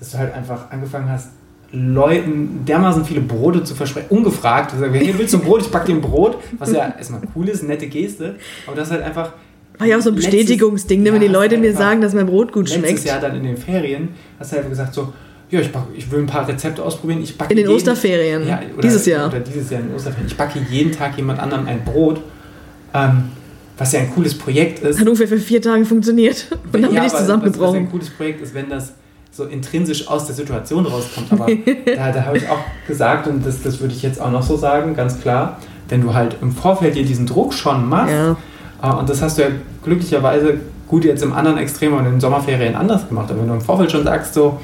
dass du halt einfach angefangen hast, Leuten dermaßen viele Brote zu versprechen, ungefragt. Du sagst, hey, willst du ein Brot? Ich back dir ein Brot. Was ja erstmal cool ist, nette Geste. Aber das halt einfach. War ja auch so ein letztes- Bestätigungsding, ne, wenn die Leute mir sagen, dass mein Brot gut Letztes schmeckt. Jahr dann in den Ferien hast du einfach gesagt so, ja, ich, back, ich will ein paar Rezepte ausprobieren. Ich backe In den jeden- Osterferien. Ja, oder, dieses Jahr. Oder dieses Jahr in den Osterferien. Ich backe jeden Tag jemand anderem ein Brot, ähm, was ja ein cooles Projekt ist. Hat ungefähr für vier Tage funktioniert. Und dann Ja, bin ich aber Was, was ein zusammengebrochen. cooles Projekt ist, wenn das so intrinsisch aus der Situation rauskommt. Aber da, da habe ich auch gesagt, und das, das würde ich jetzt auch noch so sagen, ganz klar, wenn du halt im Vorfeld dir diesen Druck schon machst, Ja. äh, und das hast du ja glücklicherweise gut jetzt im anderen Extrem und in den Sommerferien anders gemacht, aber wenn du im Vorfeld schon sagst so,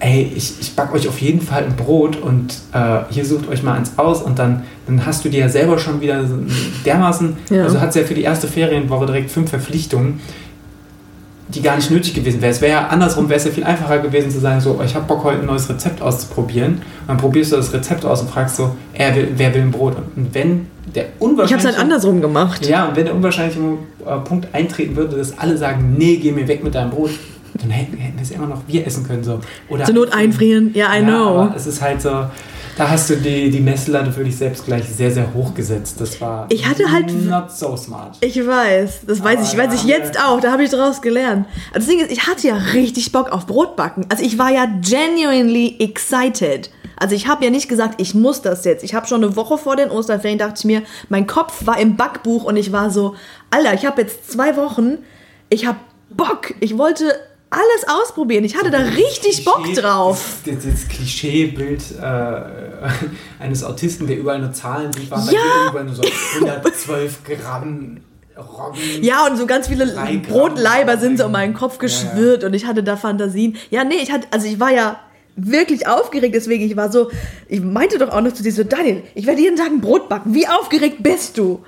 ey, ich, ich backe euch auf jeden Fall ein Brot und äh, hier sucht euch mal eins aus und dann, dann hast du dir ja selber schon wieder so dermaßen, Ja. also hat es ja für die erste Ferienwoche direkt fünf Verpflichtungen, die gar nicht nötig gewesen wäre. Es wäre ja andersrum, wäre es ja viel einfacher gewesen zu sagen, so, ich habe Bock heute ein neues Rezept auszuprobieren. Und dann probierst du das Rezept aus und fragst so, wer, wer will ein Brot? Und wenn der Ich habe unwahrscheinliche... es halt andersrum gemacht. Ja, und wenn der unwahrscheinliche äh, Punkt eintreten würde, dass alle sagen, nee, geh mir weg mit deinem Brot, dann hätten, hätten wir es immer noch wir essen können. So. Oder Zur Not einfrieren. Ja, I ja, know. Aber es ist halt so, da hast du die, die Messlatte für dich selbst gleich sehr, sehr hoch gesetzt. Das war Ich hatte halt- not so smart. Ich weiß, das weiß Aber ich, weiß ich jetzt auch, da habe ich draus gelernt. Also das Ding ist, ich hatte ja richtig Bock auf Brotbacken. Also ich war ja genuinely excited. Also ich habe ja nicht gesagt, ich muss das jetzt. Ich habe schon eine Woche vor den Osterferien, dachte ich mir, mein Kopf war im Backbuch und ich war so, Alter, ich habe jetzt zwei Wochen, ich habe Bock. Ich wollte alles ausprobieren. Ich hatte da richtig Bock drauf. Das, das, das Klischeebild äh, eines Autisten, der überall nur Zahlen sieht, war Ja. überall nur so 112 Gramm Roggen. Ja, und so ganz viele Gramm Brotleiber sind so um meinen Kopf Ja, ja. geschwirrt und ich hatte da Fantasien. Ja, nee, ich hatte, also ich war ja wirklich aufgeregt, deswegen ich war so, ich meinte doch auch noch zu dir so, Daniel, ich werde jeden Tag ein Brot backen. Wie aufgeregt bist du?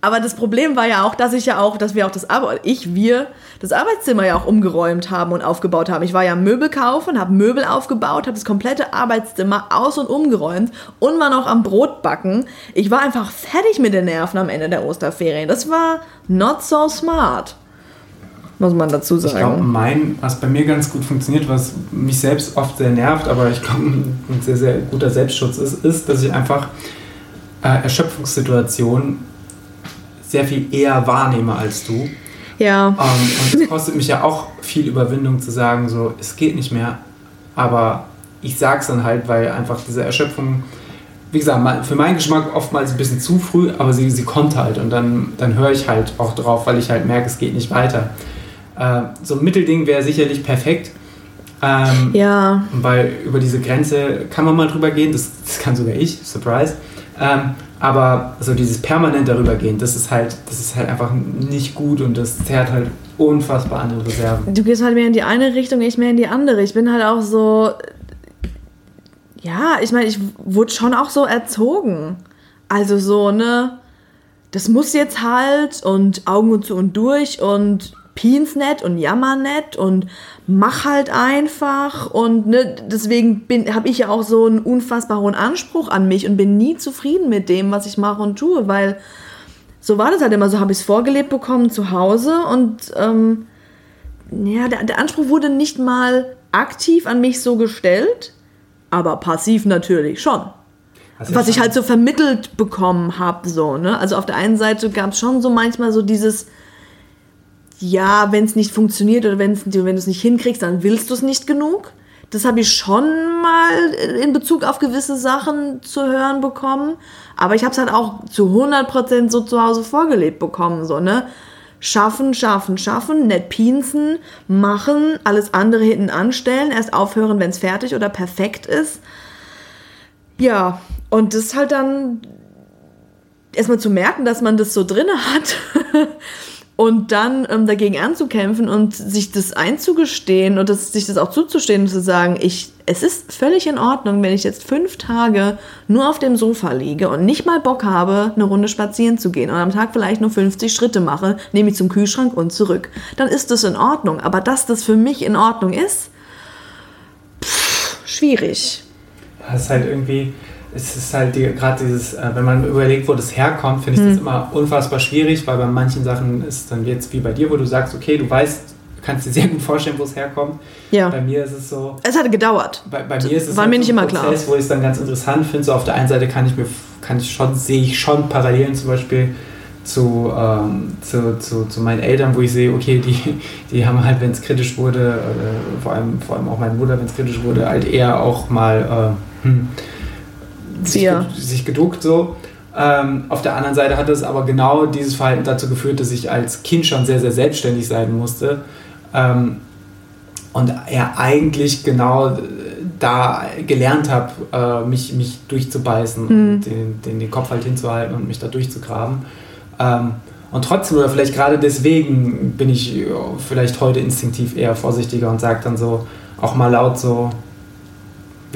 Aber das Problem war ja auch, dass ich ja auch, dass wir auch das Arbeit, ich, wir, das Arbeitszimmer ja auch umgeräumt haben und aufgebaut haben. Ich war ja Möbelkaufen, habe Möbel aufgebaut, habe das komplette Arbeitszimmer aus- und umgeräumt und war noch am Brot backen. Ich war einfach fertig mit den Nerven am Ende der Osterferien. Das war not so smart, muss man dazu Ich glaube, sagen. mein, was bei mir ganz gut funktioniert, was mich selbst oft sehr nervt, aber ich glaube, ein sehr, sehr guter Selbstschutz ist, ist, dass ich einfach äh, Erschöpfungssituationen sehr viel eher wahrnehme als du. Ja, Ähm, und es kostet mich ja auch viel Überwindung zu sagen, so, es geht nicht mehr. Aber ich sag's dann halt, weil einfach diese Erschöpfung, wie gesagt, für meinen Geschmack oftmals ein bisschen zu früh, aber sie, sie kommt halt. Und dann, dann höre ich halt auch drauf, weil ich halt merke, es geht nicht weiter. Äh, so ein Mittelding wäre sicherlich perfekt. Ähm, ja, weil über diese Grenze kann man mal drüber gehen, das, das kann sogar ich, Surprise. Ähm, aber so dieses permanent darüber gehen, das ist halt, das ist halt einfach nicht gut und das zerrt halt unfassbar an den Reserven. du gehst halt mehr in die eine Richtung, ich mehr in die andere. Ich bin halt auch so. Ja, ich meine, ich wurde schon auch so erzogen. Also so, ne? Das muss jetzt halt und Augen zu und durch und Piens nett und Jammer nett und mach halt einfach und ne, deswegen bin habe ich ja auch so einen unfassbar hohen Anspruch an mich und bin nie zufrieden mit dem, was ich mache und tue, weil so war das halt immer so, habe ich es vorgelebt bekommen zu Hause und ähm, ja, der, der Anspruch wurde nicht mal aktiv an mich so gestellt, aber passiv natürlich schon. Also Was ich halt so vermittelt bekommen habe, so, ne? Also auf der einen Seite gab es schon so manchmal so dieses, ja, wenn es nicht funktioniert oder wenn's, wenn du es nicht hinkriegst, dann willst du es nicht genug. Das habe ich schon mal in Bezug auf gewisse Sachen zu hören bekommen. Aber ich habe es halt auch zu 100% so zu Hause vorgelebt bekommen, so, ne? Schaffen, schaffen, schaffen, nett pinsen, machen, alles andere hinten anstellen, erst aufhören, wenn es fertig oder perfekt ist. Ja, und das halt dann erstmal zu merken, dass man das so drinne hat und dann ähm, dagegen anzukämpfen und sich das einzugestehen und das, sich das auch zuzustehen und zu sagen, ich, es ist völlig in Ordnung, wenn ich jetzt fünf Tage nur auf dem Sofa liege und nicht mal Bock habe, eine Runde spazieren zu gehen und am Tag vielleicht nur 50 Schritte mache, nehme ich zum Kühlschrank und zurück. Dann ist das in Ordnung. Aber dass das für mich in Ordnung ist, pff, schwierig. Es ist halt irgendwie, es ist halt die, gerade dieses, äh, wenn man überlegt, wo das herkommt, finde ich das immer unfassbar schwierig, weil bei manchen Sachen ist dann jetzt wie bei dir, wo du sagst, okay, du weißt, kannst dir sehr gut vorstellen, wo es herkommt. Ja. Bei mir ist es so, Es hatte gedauert. bei, bei mir ist es War halt mir so nicht ein immer klar. Prozess, wo ich es dann ganz interessant finde. So auf der einen Seite kann ich mir, kann ich schon, sehe ich schon Parallelen zum Beispiel zu, ähm, zu, zu, zu meinen Eltern, wo ich sehe, okay, die, die haben halt, wenn es kritisch wurde, äh, vor, allem, vor allem auch meine Mutter, wenn es kritisch wurde, halt eher auch mal äh, hm, sich, Ja. sich geduckt so. Ähm, auf der anderen Seite hat es aber genau dieses Verhalten dazu geführt, dass ich als Kind schon sehr, sehr selbstständig sein musste. Ähm, und ja eigentlich genau äh, da gelernt habe, äh, mich, mich durchzubeißen Mhm. und den, den, den Kopf halt hinzuhalten und mich da durchzugraben. Ähm, und trotzdem, oder vielleicht gerade deswegen, bin ich äh, vielleicht heute instinktiv eher vorsichtiger und sage dann so, auch mal laut so,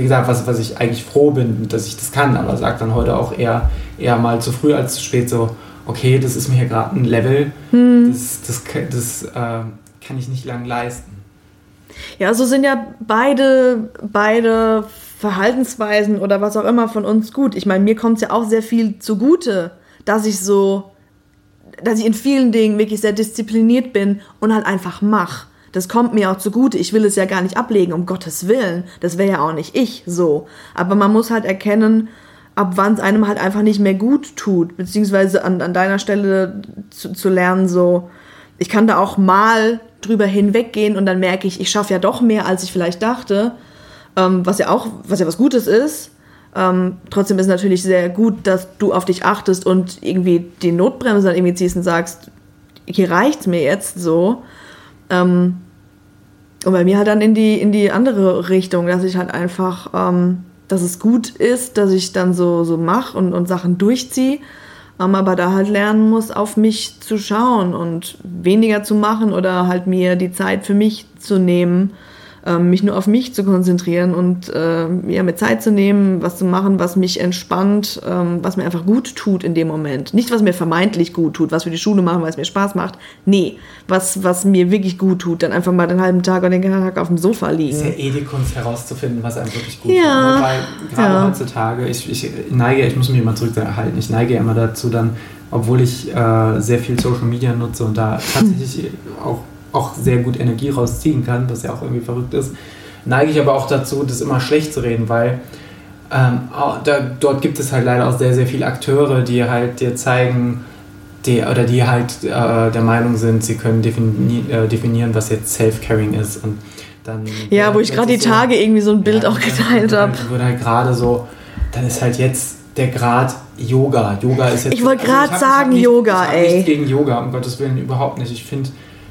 wie gesagt, was, was ich eigentlich froh bin, dass ich das kann, aber sage dann heute auch eher, eher mal zu früh als zu spät so, okay, das ist mir hier gerade ein Level, das, das, ka- das äh, kann ich nicht lang leisten. Ja, so sind ja beide, beide Verhaltensweisen oder was auch immer von uns gut. Ich meine, mir kommt es ja auch sehr viel zugute, dass ich so, dass ich in vielen Dingen wirklich sehr diszipliniert bin und halt einfach mach. Das kommt mir auch zugute. Ich will es ja gar nicht ablegen, um Gottes Willen. Das wäre ja auch nicht ich so. Aber man muss halt erkennen, ab wann es einem halt einfach nicht mehr gut tut. Beziehungsweise an, an deiner Stelle zu, zu lernen, so, ich kann da auch mal drüber hinweggehen und dann merke ich, ich schaffe ja doch mehr, als ich vielleicht dachte. Ähm, was ja auch, was ja was Gutes ist. Ähm, trotzdem ist natürlich sehr gut, dass du auf dich achtest und irgendwie die Notbremse dann irgendwie ziehst und sagst, hier reicht's mir jetzt so. Ähm, und bei mir halt dann in die, in die andere Richtung, dass ich halt einfach, ähm, dass es gut ist, dass ich dann so, so mache und, und Sachen durchziehe, ähm, aber da halt lernen muss, auf mich zu schauen und weniger zu machen oder halt mir die Zeit für mich zu nehmen mich nur auf mich zu konzentrieren und äh, ja, mir Zeit zu nehmen, was zu machen, was mich entspannt, ähm, was mir einfach gut tut in dem Moment. Nicht, was mir vermeintlich gut tut, was für die Schule machen, weil es mir Spaß macht. Nee, was, was mir wirklich gut tut. Dann einfach mal den halben Tag oder den ganzen Tag auf dem Sofa liegen. ist ja eh die Kunst herauszufinden, was einem wirklich gut ja. tut. Ne? Weil gerade ja. heutzutage, ich, ich neige, ich muss mich mal zurückhalten, ich neige immer dazu dann, obwohl ich äh, sehr viel Social Media nutze und da tatsächlich auch auch sehr gut Energie rausziehen kann, was ja auch irgendwie verrückt ist, neige ich aber auch dazu, das immer schlecht zu reden, weil ähm, da, dort gibt es halt leider auch sehr, sehr viele Akteure, die halt dir zeigen, die, oder die halt äh, der Meinung sind, sie können defini äh, definieren, was jetzt Self-Caring ist. Und dann, ja, wo ich gerade die so, Tage irgendwie so ein Bild ja, auch geteilt habe. Dann wird halt gerade so, dann ist halt jetzt der Grad Yoga. Yoga ist jetzt. Ich wollte gerade also sagen, nicht, Yoga, ich ey. Nicht gegen Yoga, um Gottes Willen, überhaupt nicht. Ich finde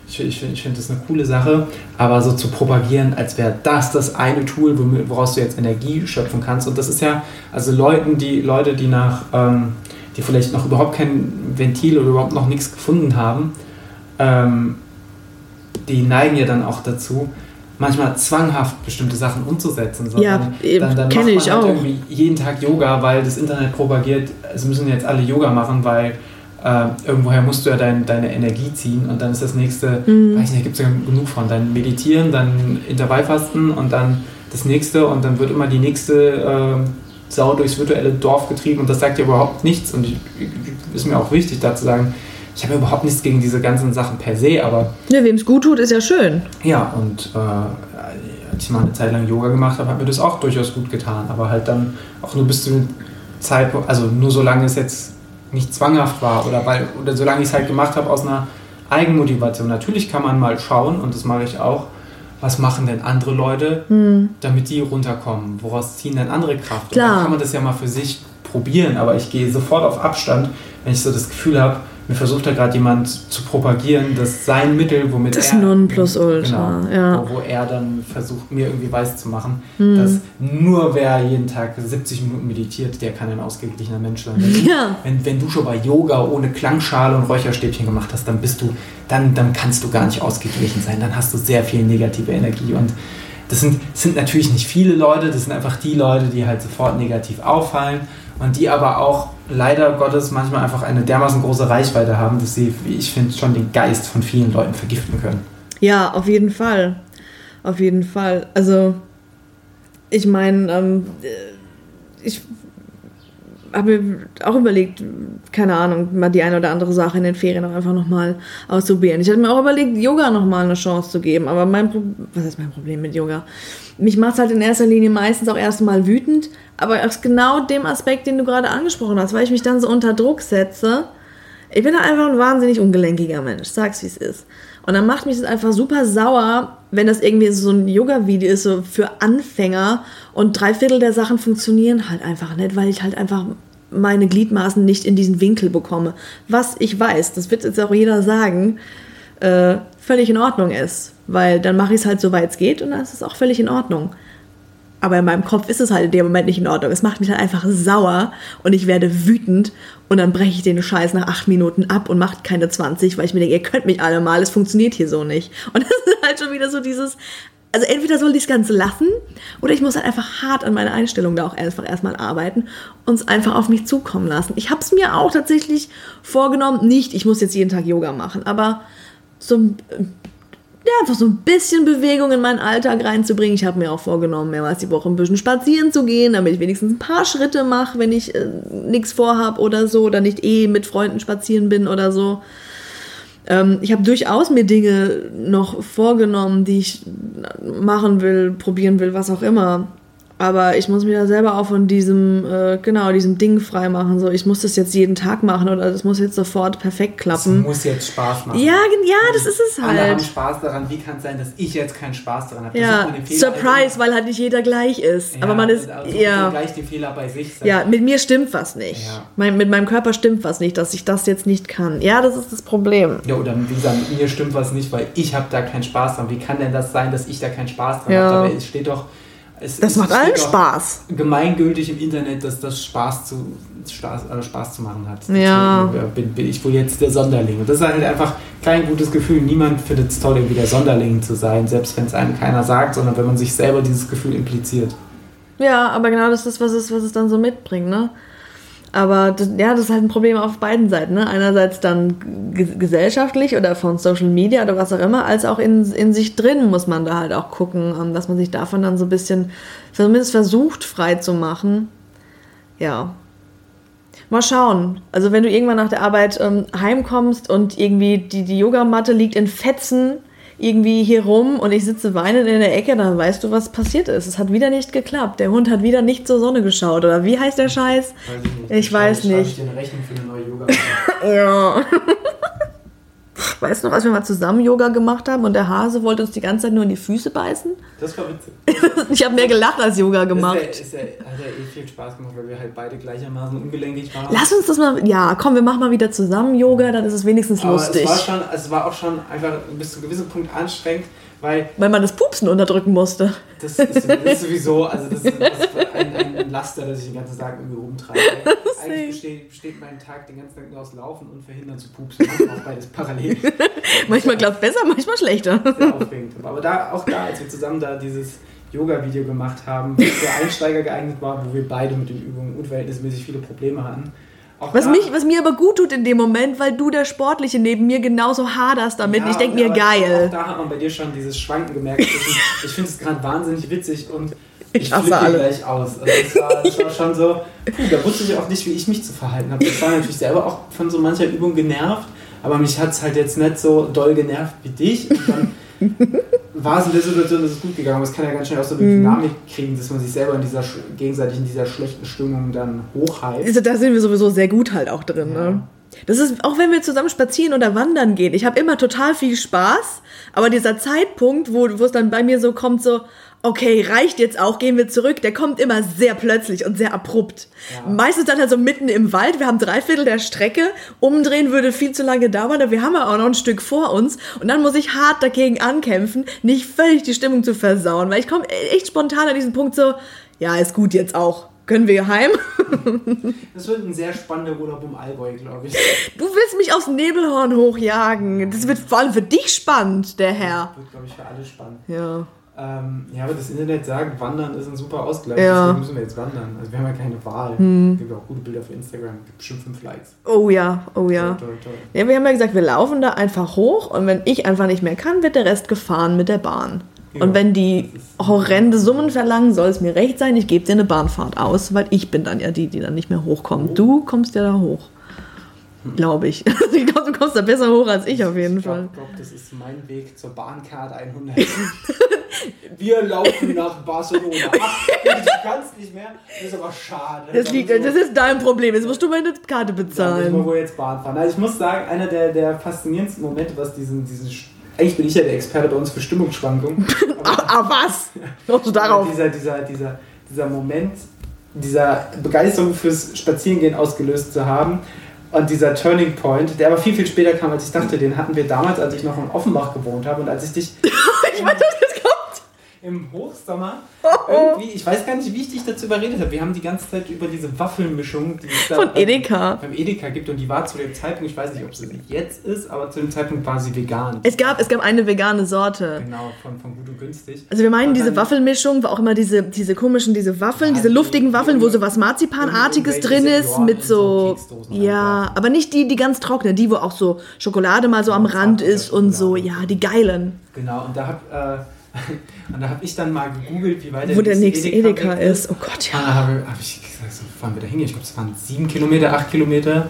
ich, ich, ich finde das eine coole Sache, aber so zu propagieren, als wäre das das eine Tool, woraus du jetzt Energie schöpfen kannst. Und das ist ja, also Leuten, die, Leute, die nach, ähm, die vielleicht noch überhaupt kein Ventil oder überhaupt noch nichts gefunden haben, ähm, die neigen ja dann auch dazu, manchmal zwanghaft bestimmte Sachen umzusetzen. Ja, dann, dann kenne ich halt auch. Irgendwie jeden Tag Yoga, weil das Internet propagiert, es müssen jetzt alle Yoga machen, weil äh, irgendwoher musst du ja dein, deine Energie ziehen und dann ist das nächste, mhm. weiß nicht, da gibt es ja genug von. Dann meditieren, dann Intervallfasten und dann das nächste und dann wird immer die nächste äh, Sau durchs virtuelle Dorf getrieben und das sagt ja überhaupt nichts und ich, ist mir auch wichtig da zu sagen, ich habe überhaupt nichts gegen diese ganzen Sachen per se, aber... Ja, wem es gut tut, ist ja schön. Ja, und äh, als ich mal eine Zeit lang Yoga gemacht habe, hat mir das auch durchaus gut getan, aber halt dann auch nur bis zu dem Zeitpunkt, also nur solange es jetzt nicht zwanghaft war oder weil oder solange ich es halt gemacht habe aus einer Eigenmotivation. Natürlich kann man mal schauen und das mache ich auch. Was machen denn andere Leute, mhm. damit die runterkommen? Woraus ziehen denn andere Kraft? Klar. Und dann kann man das ja mal für sich probieren, aber ich gehe sofort auf Abstand, wenn ich so das Gefühl habe, mir versucht da gerade jemand zu propagieren, dass sein Mittel, womit das er... Das Nonplusultra, genau, ja. Wo, wo, er dann versucht, mir irgendwie weiß zu machen, mhm. dass nur wer jeden Tag 70 Minuten meditiert, der kann ein ausgeglichener Mensch sein. Wenn, ja. wenn, wenn du schon bei Yoga ohne Klangschale und Räucherstäbchen gemacht hast, dann bist du, dann, dann kannst du gar nicht ausgeglichen sein. Dann hast du sehr viel negative Energie und das sind, sind natürlich nicht viele Leute, das sind einfach die Leute, die halt sofort negativ auffallen und die aber auch leider Gottes manchmal einfach eine dermaßen große Reichweite haben, dass sie, wie ich finde, schon den Geist von vielen Leuten vergiften können. Ja, auf jeden Fall. Auf jeden Fall. Also, ich meine, ähm, ich habe mir auch überlegt, keine Ahnung, mal die eine oder andere Sache in den Ferien auch einfach nochmal auszuprobieren. Ich hatte mir auch überlegt, Yoga nochmal eine Chance zu geben, aber mein Pro was ist mein Problem mit Yoga? Mich macht es halt in erster Linie meistens auch erstmal wütend, aber aus genau dem Aspekt, den du gerade angesprochen hast, weil ich mich dann so unter Druck setze. Ich bin einfach ein wahnsinnig ungelenkiger Mensch, sag's wie es ist. Und dann macht mich das einfach super sauer, wenn das irgendwie so ein Yoga-Video ist, so für Anfänger und drei Viertel der Sachen funktionieren halt einfach nicht, weil ich halt einfach meine Gliedmaßen nicht in diesen Winkel bekomme. Was ich weiß, das wird jetzt auch jeder sagen, äh, völlig in Ordnung ist. Weil dann mache ich es halt so weit es geht und dann ist es auch völlig in Ordnung. Aber in meinem Kopf ist es halt in dem Moment nicht in Ordnung. Es macht mich halt einfach sauer und ich werde wütend und dann breche ich den Scheiß nach acht Minuten ab und macht keine 20, weil ich mir denke, ihr könnt mich alle mal, es funktioniert hier so nicht. Und das ist halt schon wieder so dieses, also entweder soll ich das Ganze lassen oder ich muss halt einfach hart an meiner Einstellung da auch einfach erstmal arbeiten und es einfach auf mich zukommen lassen. Ich habe es mir auch tatsächlich vorgenommen, nicht, ich muss jetzt jeden Tag Yoga machen, aber so ein ja, einfach so ein bisschen Bewegung in meinen Alltag reinzubringen. Ich habe mir auch vorgenommen, mehrmals die Woche ein bisschen spazieren zu gehen, damit ich wenigstens ein paar Schritte mache, wenn ich äh, nichts vorhabe oder so, oder nicht eh mit Freunden spazieren bin oder so. Ähm, ich habe durchaus mir Dinge noch vorgenommen, die ich machen will, probieren will, was auch immer. Aber ich muss mich da selber auch von diesem, äh, genau, diesem Ding freimachen. So, ich muss das jetzt jeden Tag machen oder das muss jetzt sofort perfekt klappen. Es muss jetzt Spaß machen. Ja, ja, das ist es Alle halt. haben Spaß daran. Wie kann es sein, dass ich jetzt keinen Spaß daran habe? Ja, Surprise, weil halt nicht jeder gleich ist. Ja, Aber man ist, also ja. gleich die Fehler bei sich. sein. Ja, mit mir stimmt was nicht. Ja. Mein, mit meinem Körper stimmt was nicht, dass ich das jetzt nicht kann. Ja, das ist das Problem. Ja, oder wie gesagt, mit mir stimmt was nicht, weil ich habe da keinen Spaß dran. Wie kann denn das sein, dass ich da keinen Spaß dran Ja. habe? Aber es steht doch. Es, Das es macht allen Spaß. Gemeingültig im Internet, dass das Spaß zu, Spaß, äh, Spaß zu machen hat. Ja. Deswegen, äh, bin, bin ich wohl jetzt der Sonderling. Und das ist halt einfach kein gutes Gefühl. Niemand findet es toll, irgendwie der Sonderling zu sein, selbst wenn es einem keiner sagt, sondern wenn man sich selber dieses Gefühl impliziert. Ja, aber genau das ist, was es, was es dann so mitbringt, ne? Aber das, ja, das ist halt ein Problem auf beiden Seiten, ne? Einerseits dann ge- gesellschaftlich oder von Social Media oder was auch immer, als auch in, in sich drin muss man da halt auch gucken, ähm, dass man sich davon dann so ein bisschen zumindest versucht frei zu machen. Ja. Mal schauen. Also wenn du irgendwann nach der Arbeit ähm, heimkommst und irgendwie die, die Yogamatte liegt in Fetzen irgendwie hier rum und ich sitze weinend in der Ecke, dann weißt du, was passiert ist. Es hat wieder nicht geklappt. Der Hund hat wieder nicht zur Sonne geschaut. Oder wie heißt der Scheiß? Weiß ich nicht. Ich weiß nicht. Ich eine Rechnung für eine neue Yoga. Ja. Weißt du noch, als wir mal zusammen Yoga gemacht haben und der Hase wollte uns die ganze Zeit nur in die Füße beißen? Das war witzig. Ich habe mehr gelacht als Yoga gemacht. Ist ja, ist ja, hat ja eh viel Spaß gemacht, weil wir halt beide gleichermaßen ungelenkig waren. Lass uns das mal. Ja, komm, wir machen mal wieder zusammen Yoga, dann ist es wenigstens Aber lustig. Es war, schon, es war auch schon einfach bis zu einem gewissen Punkt anstrengend, weil Weil man das Pupsen unterdrücken musste. das ist, das ist sowieso, also das ist, das ist ein, ein Laster, das ich den ganzen Tag irgendwie rumtreibe. Eigentlich besteht, besteht mein Tag den ganzen Tag nur aus Laufen und Verhindern zu pupsen. Manchmal auch beides parallel. Manchmal klappt besser, manchmal schlechter. Sehr aufregend. Aber da, auch da, als wir zusammen da dieses Yoga-Video gemacht haben, was für Einsteiger geeignet war, wo wir beide mit den Übungen unverhältnismäßig viele Probleme hatten. Auch Was, mich, was mir aber gut tut in dem Moment, weil du der Sportliche neben mir genauso haderst damit. Ja, ich denke mir, geil. Auch da hat man bei dir schon dieses Schwanken gemerkt. ich finde es gerade wahnsinnig witzig und ich, Ich flippe alle. gleich aus. Also das, war, das war schon so, puh, da wusste ich auch nicht, wie ich mich zu verhalten habe. Ich war natürlich selber auch von so mancher Übung genervt, aber mich hat es halt jetzt nicht so doll genervt wie dich. Und dann war es in der Situation, dass es gut gegangen ist. Es kann ja ganz schnell auch so eine Mhm. Dynamik kriegen, dass man sich selber in dieser, gegenseitig in dieser schlechten Stimmung dann hochheizt. Also, da sind wir sowieso sehr gut halt auch drin. Ne? Das ist, auch wenn wir zusammen spazieren oder wandern gehen, ich habe immer total viel Spaß, aber dieser Zeitpunkt, wo, es dann bei mir so kommt, so, okay, reicht jetzt auch, gehen wir zurück, der kommt immer sehr plötzlich und sehr abrupt. Ja. Meistens dann halt so mitten im Wald, wir haben drei Viertel der Strecke, umdrehen würde viel zu lange dauern, aber wir haben ja auch noch ein Stück vor uns und dann muss ich hart dagegen ankämpfen, nicht völlig die Stimmung zu versauen, weil ich komme echt spontan an diesen Punkt so, ja, ist gut jetzt auch. Können wir heim? Das wird ein sehr spannender Urlaub im Allgäu, glaube ich. Du willst mich aufs Nebelhorn hochjagen. Das wird vor allem für dich spannend, der Herr. Wird, glaube ich, für alle spannend. Ja. Ähm, ja, aber das Internet sagt, Wandern ist ein super Ausgleich. Ja. Deswegen müssen wir jetzt wandern. Also wir haben ja keine Wahl. Hm. Es gibt auch gute Bilder für Instagram. Gibt bestimmt fünf Likes. Oh ja, oh ja. Toll, toll, toll. Ja, wir haben ja gesagt, wir laufen da einfach hoch und wenn ich einfach nicht mehr kann, wird der Rest gefahren mit der Bahn. Ja, und wenn die ist- horrende Summen verlangen, soll es mir recht sein, ich gebe dir eine Bahnfahrt aus, weil ich bin dann ja die, die dann nicht mehr hochkommt. Du kommst ja da hoch. Glaube ich. Ich glaube, du kommst da besser hoch als ich auf jeden ich Fall. glaube, glaub, das ist mein Weg zur Bahncard 100. wir laufen nach Barcelona. Ach, du kannst nicht mehr. Das ist aber schade. Das, Da liegt, wir- das ist dein Problem. Jetzt musst du meine Karte Da müssen wir bezahlen. wohl jetzt Bahn fahren. Also ich muss sagen, einer der, der faszinierendsten Momente, was diesen, diesen eigentlich bin ich ja der Experte bei uns für Stimmungsschwankungen. Ah, ah was? Kommst du darauf? Dieser, dieser, dieser, dieser Moment, dieser Begeisterung fürs Spazierengehen ausgelöst zu haben. Und dieser Turning Point, der aber viel, viel später kam, als ich dachte, den hatten wir damals, als ich noch in Offenbach gewohnt habe und als ich dich Ich weiß, kommt. Im Hochsommer Oh, irgendwie, ich weiß gar nicht, wie ich dich dazu überredet habe. Wir haben die ganze Zeit über diese Waffelmischung, die es da Von Edeka. beim Edeka gibt und die war zu dem Zeitpunkt, ich weiß nicht, ob sie jetzt ist, aber zu dem Zeitpunkt war sie vegan. Es gab, es gab eine vegane Sorte. Genau, von, von gut und günstig. Also wir meinen diese Waffelmischung, war auch immer diese, diese komischen, diese Waffeln, Ja, diese die- luftigen Waffeln, wo so was Marzipanartiges drin ist, Senioren mit so so, ja, aber nicht die, die ganz trocknen, die, wo auch so Schokolade mal so am Rand ist und so, ja, die geilen. Genau, und da hab, äh, und da habe ich dann mal gegoogelt, wie weit Wo der nächste Edeka weg ist. Oh Gott, Und ja. da habe hab ich gesagt, so fahren wir da hin? Ich glaube, es waren sieben Kilometer, acht Kilometer.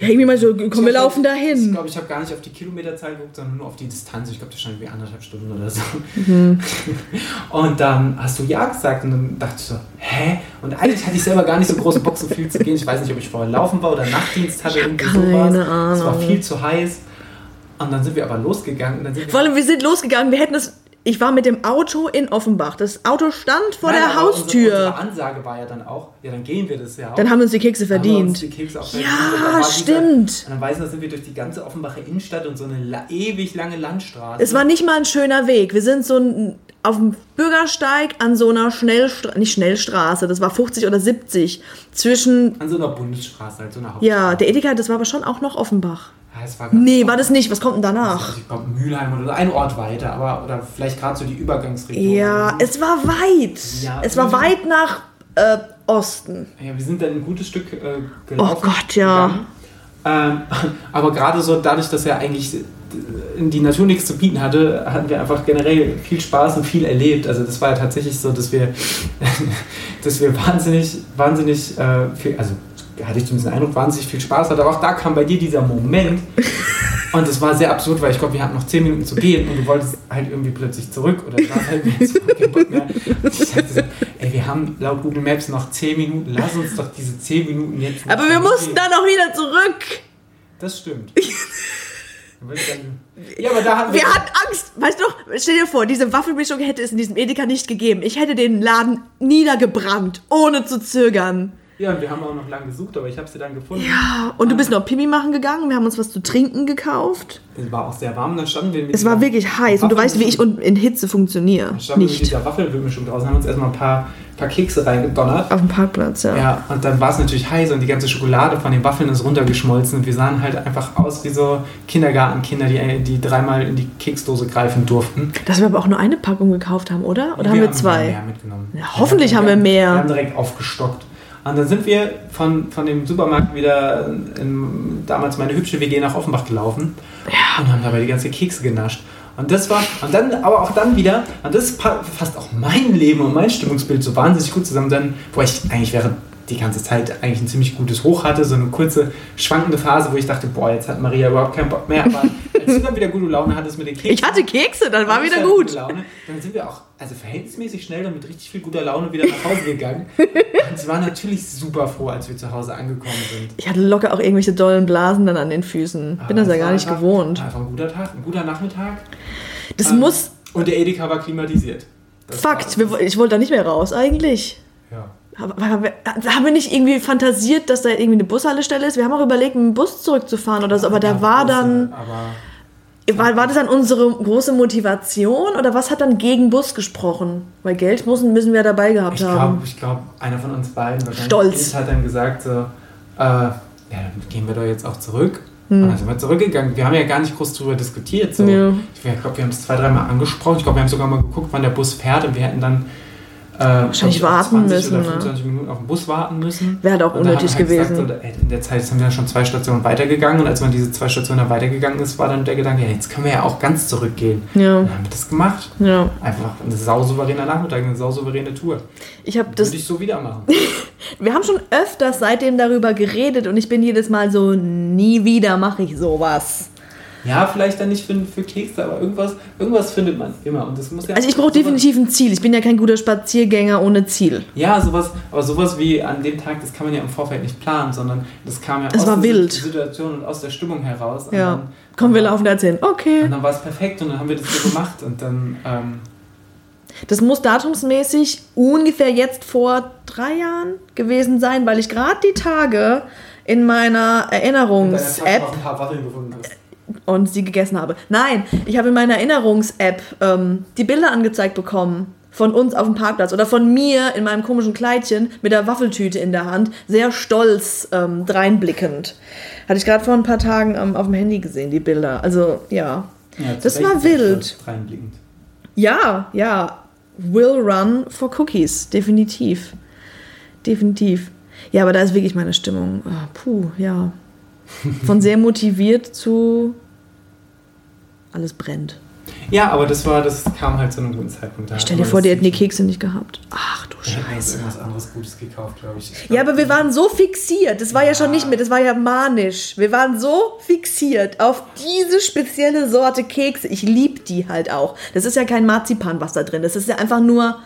Ja, irgendwie mal so, komm, wir laufen Ich dahin. glaube, ich habe gar nicht auf die Kilometerzahl geguckt, sondern nur auf die Distanz. Ich glaube, das stand irgendwie anderthalb Stunden oder so. Mhm. Und dann hast du ja gesagt und dann dachte ich so, hä? Und eigentlich hatte ich selber gar nicht so große Bock, so viel zu gehen. Ich weiß nicht, ob ich vorher laufen war oder Nachtdienst hatte, irgendwie keine sowas. Es war Ahnung. viel zu heiß. Und dann sind wir aber losgegangen. Und dann sind wir Vor allem, wir sind losgegangen, wir hätten das. Ich war mit dem Auto in Offenbach. Das Auto stand vor Nein, der aber unsere- Haustür. Unsere Ansage war ja dann auch, ja, dann gehen wir das ja auch. Dann haben wir uns die Kekse Dann haben wir uns verdient. die Kekse Ja, verdient. Dann war dieser- stimmt. Und dann weiß ich, noch, sind wir durch die ganze Offenbacher Innenstadt und so eine la ewig lange Landstraße. Es war nicht mal ein schöner Weg. Wir sind so ein, auf dem Bürgersteig an so einer Schnellstraße, nicht Schnellstraße, das war 50 oder 70, zwischen, an so einer Bundesstraße, halt so einer Hauptstraße. ja, der Edeka, das war aber schon auch noch Offenbach. Ja, es war Nee, war das nicht. Was kommt denn danach? Also ich glaube Mülheim oder ein Ort weiter, aber oder vielleicht gerade so die Übergangsregion. Ja, es war weit. Ja, es war weit nach äh, Osten. Ja, wir sind dann ein gutes Stück äh, gelaufen. Oh Gott, ja. Ähm, aber gerade so dadurch, dass er eigentlich in die Natur nichts zu bieten hatte, hatten wir einfach generell viel Spaß und viel erlebt. Also das war ja tatsächlich so, dass wir, dass wir wahnsinnig, wahnsinnig äh, viel, also hatte ich zumindest den Eindruck, wahnsinnig viel Spaß hatte. Aber auch da kam bei dir dieser Moment. Und es war sehr absurd, weil ich glaube, wir hatten noch 10 Minuten zu gehen und du wolltest halt irgendwie plötzlich zurück oder hast halt jetzt keinen Bock mehr. Und ich dachte so, ey, wir haben laut Google Maps noch 10 Minuten, lass uns doch diese 10 Minuten jetzt Aber wir mussten gehen. dann auch wieder zurück. Das stimmt. Ja, aber da hatten wir. Wir hatten Angst. Weißt du stell dir vor, diese Waffelmischung hätte es in diesem Edeka nicht gegeben. Ich hätte den Laden niedergebrannt, ohne zu zögern. Ja, und wir haben auch noch lange gesucht, aber ich habe sie dann gefunden. Ja, und du bist noch Pimi machen gegangen. Wir haben uns was zu trinken gekauft. Es war auch sehr warm, dann standen wir Es war wirklich heiß. Und du weißt, wie ich in Hitze funktioniere. Dann standen wir mit Nicht. dieser Waffelmischung draußen, haben uns erstmal ein paar, paar Kekse reingedonnert. Auf dem Parkplatz, ja. Ja, und dann war es natürlich heiß und die ganze Schokolade von den Waffeln ist runtergeschmolzen und wir sahen halt einfach aus wie so Kindergartenkinder, die, die dreimal in die Keksdose greifen durften. Dass wir aber auch nur eine Packung gekauft haben, oder? Oder Und haben wir zwei? Mehr mitgenommen. Ja, hoffentlich haben wir mehr. Wir haben direkt aufgestockt. Und dann sind wir von, von dem Supermarkt wieder in damals meine hübsche WG nach Offenbach gelaufen und haben dabei die ganze Kekse genascht. Und das war, und dann, aber auch dann wieder, und das pa- fasst auch mein Leben und mein Stimmungsbild so wahnsinnig gut zusammen, dann, wo ich eigentlich während die ganze Zeit eigentlich ein ziemlich gutes Hoch hatte, so eine kurze schwankende Phase, wo ich dachte, boah, jetzt hat Maria überhaupt keinen Bock mehr, aber als du dann wieder gute Laune hattest mit den Keksen, Ich hatte Kekse, dann war wieder gut. Laune. Dann sind wir auch also verhältnismäßig schnell und mit richtig viel guter Laune wieder nach Hause gegangen. und sie waren natürlich super froh, als wir zu Hause angekommen sind. Ich hatte locker auch irgendwelche dollen Blasen dann an den Füßen. Bin Aber das ja gar war nicht einfach- gewohnt. Einfach ein guter Tag, ein guter Nachmittag. Das Ähm, muss. Und der Edeka war klimatisiert. Das Fakt, war- wir, ich wollte da nicht mehr raus, eigentlich. Haben haben wir, haben wir nicht irgendwie fantasiert, dass da irgendwie eine Bushaltestelle ist? Wir haben auch überlegt, mit dem Bus zurückzufahren oder so, aber da war dann. War, war das dann unsere große Motivation oder was hat dann gegen Bus gesprochen? Weil Geld müssen, müssen wir dabei gehabt ich haben. glaube, ich glaub, einer von uns beiden, wahrscheinlich Stolz. hat dann gesagt so, äh, ja, dann gehen wir doch jetzt auch zurück. Hm. Und dann sind wir zurückgegangen. Wir haben ja gar nicht groß drüber diskutiert. So. Ja. Ich glaube, wir haben es zwei, dreimal angesprochen. Ich glaube, wir haben sogar mal geguckt, wann der Bus fährt und wir hätten dann Wahrscheinlich glaub ich, warten 20 müssen, oder ne? 25 Minuten auf den Bus warten müssen. Wäre halt auch dann unnötig halt gewesen. Gesagt, ey, in der Zeit sind wir ja schon zwei Stationen weitergegangen und als man diese zwei Stationen dann weitergegangen ist, war dann der Gedanke, ja, jetzt können wir ja auch ganz zurückgehen. Ja. Und dann haben wir das gemacht. ja. Einfach ein sausouveräner Nachmittag, eine sausouveräne Tour. Ich habe das. Würde ich so wieder machen. Wir haben schon öfters seitdem darüber geredet und ich bin jedes Mal so, nie wieder mache ich sowas. Ja, vielleicht dann nicht für, für Kekse, aber irgendwas, irgendwas findet man immer. Und das muss ja Also ich brauche definitiv ein Ziel. Ich bin ja kein guter Spaziergänger ohne Ziel. Ja, sowas, aber sowas wie an dem Tag, das kann man ja im Vorfeld nicht planen, sondern das kam ja Es aus der wild. Situation und aus der Stimmung heraus. Und Ja. Dann, Komm, wir laufen da jetzt hin. Und Okay. dann war es perfekt und dann haben wir das so gemacht und dann, ähm, Das muss datumsmäßig ungefähr jetzt vor drei Jahren gewesen sein, weil ich gerade die Tage in meiner Tasche Erinnerungs-App noch ein paar Waffeln gefunden hast. Und sie gegessen habe. Nein, ich habe in meiner Erinnerungs-App ähm, die Bilder angezeigt bekommen von uns auf dem Parkplatz oder von mir in meinem komischen Kleidchen mit der Waffeltüte in der Hand, sehr stolz ähm, dreinblickend. Hatte ich gerade vor ein paar Tagen ähm, auf dem Handy gesehen, die Bilder. Also ja. Ja, Das war wild. Reinblickend. Ja, ja. Will run for cookies. Definitiv. Definitiv. Ja, aber da ist wirklich meine Stimmung. Ah, puh, ja. Von sehr motiviert zu alles brennt. Ja, aber das war, das kam halt zu einem guten Zeitpunkt. Da Stell dir vor, die hätten die Kekse nicht gehabt. Ach du uns Scheiße. irgendwas anderes Gutes gekauft, glaube ich. ich. Ja, aber wir waren so fixiert. Das war ja, Ja. schon nicht mehr, das war ja manisch. Wir waren so fixiert auf diese spezielle Sorte Kekse. Ich lieb die halt auch. Das ist ja kein Marzipan, was da drin ist. Das ist ja einfach nur.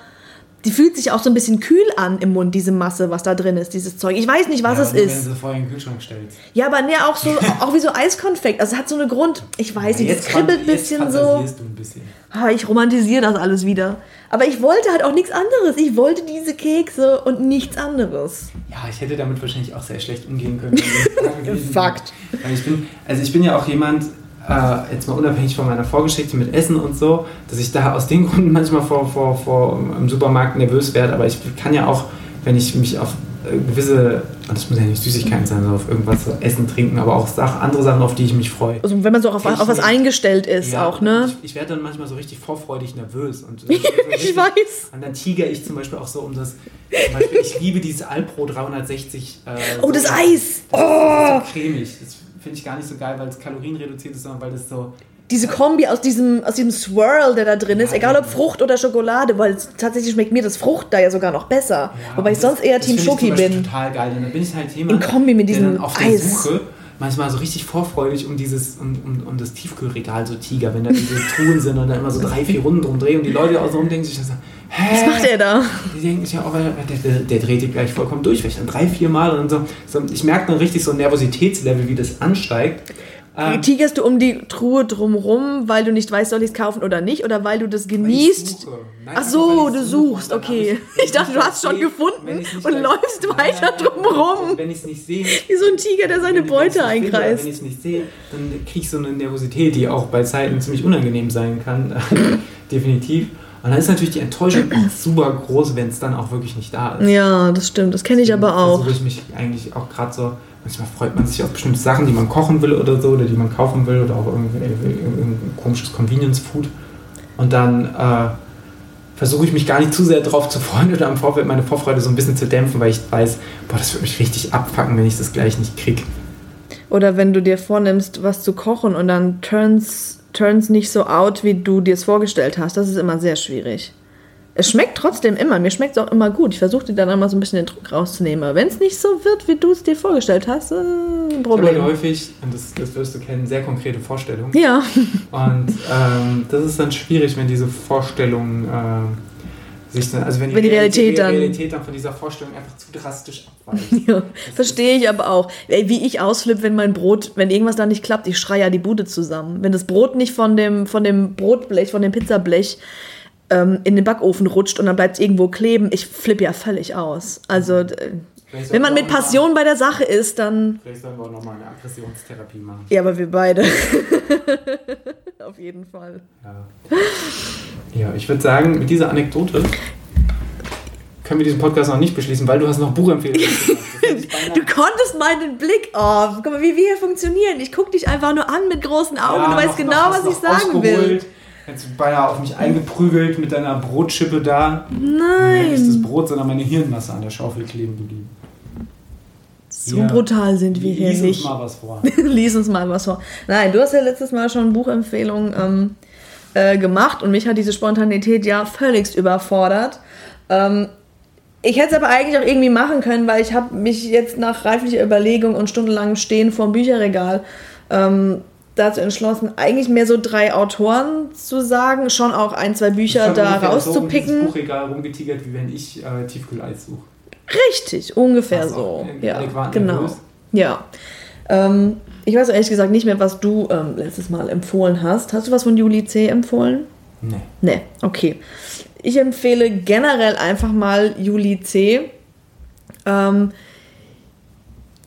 Die fühlt sich auch so ein bisschen kühl an im Mund, diese Masse, was da drin ist, dieses Zeug. Ich weiß nicht, was ja, es nur, ist. Wenn du vorher in den Kühlschrank stellst. Ja, aber ne, auch so, auch wie so Eiskonfekt. Also es hat so eine Grund. Ich weiß nicht, es kribbelt ein bisschen so. du ein bisschen. Ah, ich romantisiere das alles wieder. Aber ich wollte halt auch nichts anderes. Ich wollte diese Kekse und nichts anderes. Ja, ich hätte damit wahrscheinlich auch sehr schlecht umgehen können. Fakt. Weil ich bin, also ich bin ja auch jemand, äh, jetzt mal unabhängig von meiner Vorgeschichte mit Essen und so, dass ich da aus den Gründen manchmal vor, vor, vor im Supermarkt nervös werde, aber ich kann ja auch, wenn ich mich auf äh, gewisse, das muss ja nicht Süßigkeiten sein, sondern auf irgendwas Essen, Trinken, aber auch Sach, andere Sachen, auf die ich mich freue. Also wenn man so auf, auf was eingestellt ist Ja, auch, ne? Ich, ich werde dann manchmal so richtig vorfreudig nervös. Und, Ich weiß. Und dann tiger ich zum Beispiel auch so um das. Beispiel, ich liebe dieses Alpro 360. Äh, Oh, das so- Eis! Das Oh! ist so cremig. Das finde ich gar nicht so geil, weil es kalorienreduziert ist, sondern weil das so. Diese Kombi aus diesem, aus diesem Swirl, der da drin ist, Ja, egal ob. Frucht oder Schokolade, weil tatsächlich schmeckt mir das Frucht da ja sogar noch besser. Ja, Wobei ich das- sonst eher Team Schoki bin. total geil. Und dann bin ich halt jemand, In Kombi mit der diesem dann auf der Eis. Suche manchmal so richtig vorfreudig um dieses um, um, um das Tiefkühlregal so tiger, wenn da diese Truhen sind und dann immer so drei, vier Runden drum drehen und die Leute außen rum denken sich so, hä? Was macht er da? Die denken sich ja auch, der, der, der dreht die gleich vollkommen durch, weil ich dann drei, vier Mal und so. so ich merke dann richtig so ein Nervositätslevel, wie das ansteigt. Ähm, Tigerst du um die Truhe drumrum, weil du nicht weißt, soll ich es kaufen oder nicht? Oder weil du das ich genießt? Nein, Ach so, ich du suchst, okay. Ich wenn dachte, ich du hast schon gefunden und läufst weiter drumrum. Wenn ich es nicht sehe, Wie so ein Tiger, der seine Beute einkreist. Wenn ich es nicht sehe, dann kriege ich so eine Nervosität, die auch bei Zeiten ziemlich unangenehm sein kann. Definitiv. Und dann ist natürlich die Enttäuschung super groß, wenn es dann auch wirklich nicht da ist. Ja, das stimmt. Das kenne ich aber auch. Versuche ich mich eigentlich auch gerade so, manchmal freut man sich auf bestimmte Sachen, die man kochen will oder so, oder die man kaufen will, oder auch irgendwie, irgendein komisches Convenience-Food. Und dann äh, versuche ich mich gar nicht zu sehr drauf zu freuen oder am Vorfeld meine Vorfreude so ein bisschen zu dämpfen, weil ich weiß, boah, das wird mich richtig abfacken, wenn ich das gleich nicht krieg. Oder wenn du dir vornimmst, was zu kochen und dann turns, turns nicht so out, wie du dir es vorgestellt hast. Das ist immer sehr schwierig. Es schmeckt trotzdem immer. Mir schmeckt es auch immer gut. Ich versuche dir dann immer so ein bisschen den Druck rauszunehmen. Aber wenn es nicht so wird, wie du es dir vorgestellt hast, äh, ein Ich habe Problem. halt häufig, und das, das wirst du kennen, sehr konkrete Vorstellungen. Ja, Und ähm, das ist dann schwierig, wenn diese Vorstellungen sich dann, also wenn die, Wenn die Realität dann- Realität dann von dieser Vorstellung einfach zu drastisch abweicht. ja. verstehe ich aber auch. Ey, wie ich ausflippe, wenn mein Brot, wenn irgendwas da nicht klappt, ich schreie ja die Bude zusammen. Wenn das Brot nicht von dem, von dem Brotblech, von dem Pizzablech ähm, in den Backofen rutscht und dann bleibt es irgendwo kleben, ich flippe ja völlig aus. Also, äh, wenn man mit Passion bei der Sache ist, dann. Vielleicht sollen wir auch nochmal eine Aggressionstherapie machen. Ja, aber wir beide. Auf jeden Fall. Ja, ja ich würde sagen, mit dieser Anekdote können wir diesen Podcast noch nicht beschließen, weil du hast noch Buchempfehlungen Du konntest meinen Blick auf. Guck mal, wie wir hier funktionieren. Ich gucke dich einfach nur an mit großen Augen. Ja, du weißt genau, was ich sagen will. Hättest du beinahe auf mich eingeprügelt mit deiner Brotschippe da. Nicht das Nein. Brot, sondern meine Hirnmasse an der Schaufel kleben geblieben. So Ja. brutal sind wir hier Lies nicht. uns mal was vor. Lies uns mal was vor. Nein, du hast ja letztes Mal schon Buchempfehlungen ähm, äh, gemacht und mich hat diese Spontanität ja völligst überfordert. Ähm, ich hätte es aber eigentlich auch irgendwie machen können, weil ich habe mich jetzt nach reiflicher Überlegung und stundenlangem Stehen vorm Bücherregal ähm, dazu entschlossen, eigentlich mehr so drei Autoren zu sagen, schon auch ein, zwei Bücher da ungefähr so um rauszupicken. Buchregal rumgetigert, wie wenn ich äh, Tiefkühleis suche. Richtig, ungefähr Passt so. Ja, genau. Nervös. Ja. Ähm, ich weiß ehrlich gesagt nicht mehr, was du ähm, letztes Mal empfohlen hast. Hast du was von Juli C. empfohlen? Nee. Nee, okay. Ich empfehle generell einfach mal Juli C. Ähm,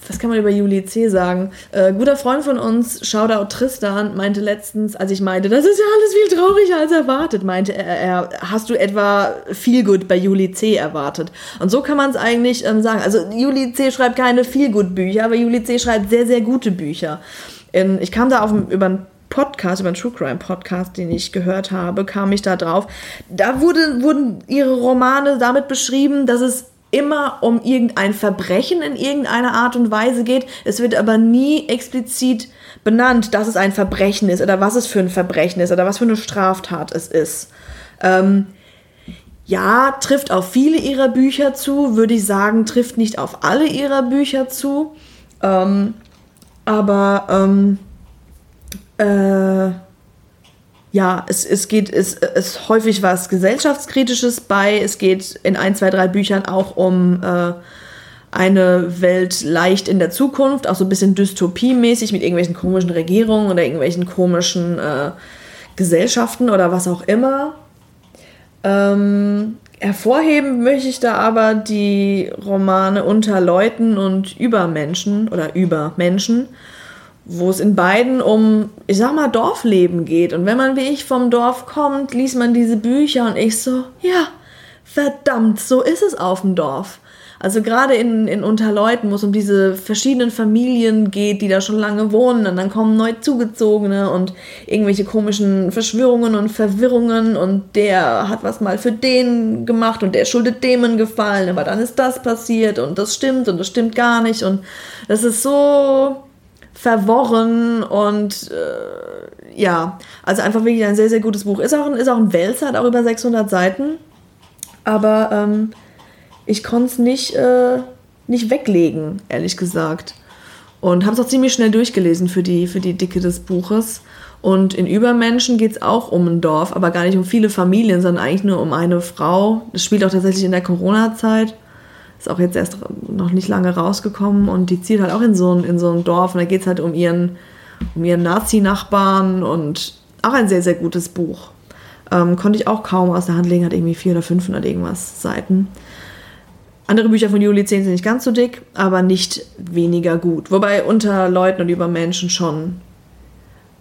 was kann man über Juli C. sagen? Äh, guter Freund von uns, Shoutout Tristan, meinte letztens, als ich meinte, das ist ja alles viel trauriger als erwartet, meinte er, er hast du etwa Feelgood bei Juli C. erwartet? Und so kann man es eigentlich ähm, sagen. Also Juli C. schreibt keine Feelgood-Bücher, aber Juli C. schreibt sehr, sehr gute Bücher. Ähm, ich kam da auf, über einen Podcast, über einen True Crime Podcast, den ich gehört habe, kam ich da drauf. Da wurde, wurden ihre Romane damit beschrieben, dass es immer um irgendein Verbrechen in irgendeiner Art und Weise geht. Es wird aber nie explizit benannt, dass es ein Verbrechen ist oder was es für ein Verbrechen ist oder was für eine Straftat es ist. Ähm, ja, trifft auf viele ihrer Bücher zu, würde ich sagen, trifft nicht auf alle ihrer Bücher zu. Ähm, aber ähm, äh, ja, es, es geht, es ist häufig was Gesellschaftskritisches bei. Es geht in ein, zwei, drei Büchern auch um äh, eine Welt leicht in der Zukunft, auch so ein bisschen dystopiemäßig mit irgendwelchen komischen Regierungen oder irgendwelchen komischen äh, Gesellschaften oder was auch immer. Ähm, hervorheben möchte ich da aber die Romane unter Leuten und über Menschen oder über Menschen, wo es in beiden um, ich sag mal, Dorfleben geht. Und wenn man wie ich vom Dorf kommt, liest man diese Bücher und ich so, ja, verdammt, so ist es auf dem Dorf. Also gerade in, in Unterleuten, wo es um diese verschiedenen Familien geht, die da schon lange wohnen und dann kommen neu zugezogene und irgendwelche komischen Verschwörungen und Verwirrungen und der hat was mal für den gemacht und der schuldet dem einen Gefallen, aber dann ist das passiert und das stimmt und das stimmt gar nicht und das ist so verworren und äh, ja, also einfach wirklich ein sehr, sehr gutes Buch. Ist auch ein, ist auch ein Wälzer, hat auch über 600 Seiten, aber ähm, ich konnte es nicht, äh, nicht weglegen, ehrlich gesagt. Und habe es auch ziemlich schnell durchgelesen für die, für die Dicke des Buches. Und in Übermenschen geht es auch um ein Dorf, aber gar nicht um viele Familien, sondern eigentlich nur um eine Frau. Das spielt auch tatsächlich in der Corona-Zeit. Ist auch jetzt erst noch nicht lange rausgekommen und die zieht halt auch in so ein, in so ein Dorf und da geht es halt um ihren, um ihren Nazi-Nachbarn und auch ein sehr, sehr gutes Buch. Ähm, konnte ich auch kaum aus der Hand legen, hat irgendwie vier oder 500 irgendwas Seiten. Andere Bücher von Juli 10 sind nicht ganz so dick, aber nicht weniger gut. Wobei unter Leuten und über Menschen schon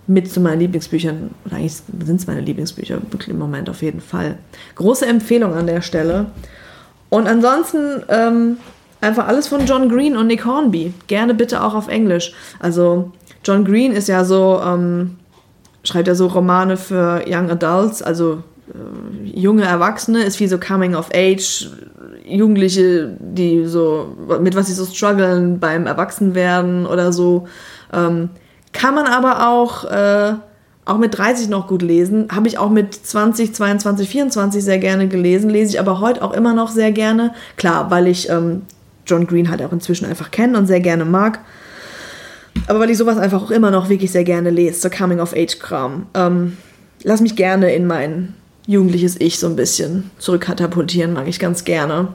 mit zu meinen Lieblingsbüchern, oder eigentlich sind es meine Lieblingsbücher im Moment auf jeden Fall. Große Empfehlung an der Stelle. Und ansonsten ähm, einfach alles von John Green und Nick Hornby. Gerne bitte auch auf Englisch. Also John Green ist ja so, ähm, schreibt ja so Romane für Young Adults, also äh, junge Erwachsene, ist wie so Coming of Age, Jugendliche, die so, mit was sie so strugglen beim Erwachsenwerden oder so. Ähm, kann man aber auch, äh, auch mit 30 noch gut lesen. Habe ich auch mit 20, 22, 24 sehr gerne gelesen. Lese ich aber heute auch immer noch sehr gerne. Klar, weil ich ähm, John Green halt auch inzwischen einfach kenne und sehr gerne mag. Aber weil ich sowas einfach auch immer noch wirklich sehr gerne lese, so Coming-of-Age-Kram. Ähm, lass mich gerne in mein jugendliches Ich so ein bisschen zurückkatapultieren, mag ich ganz gerne.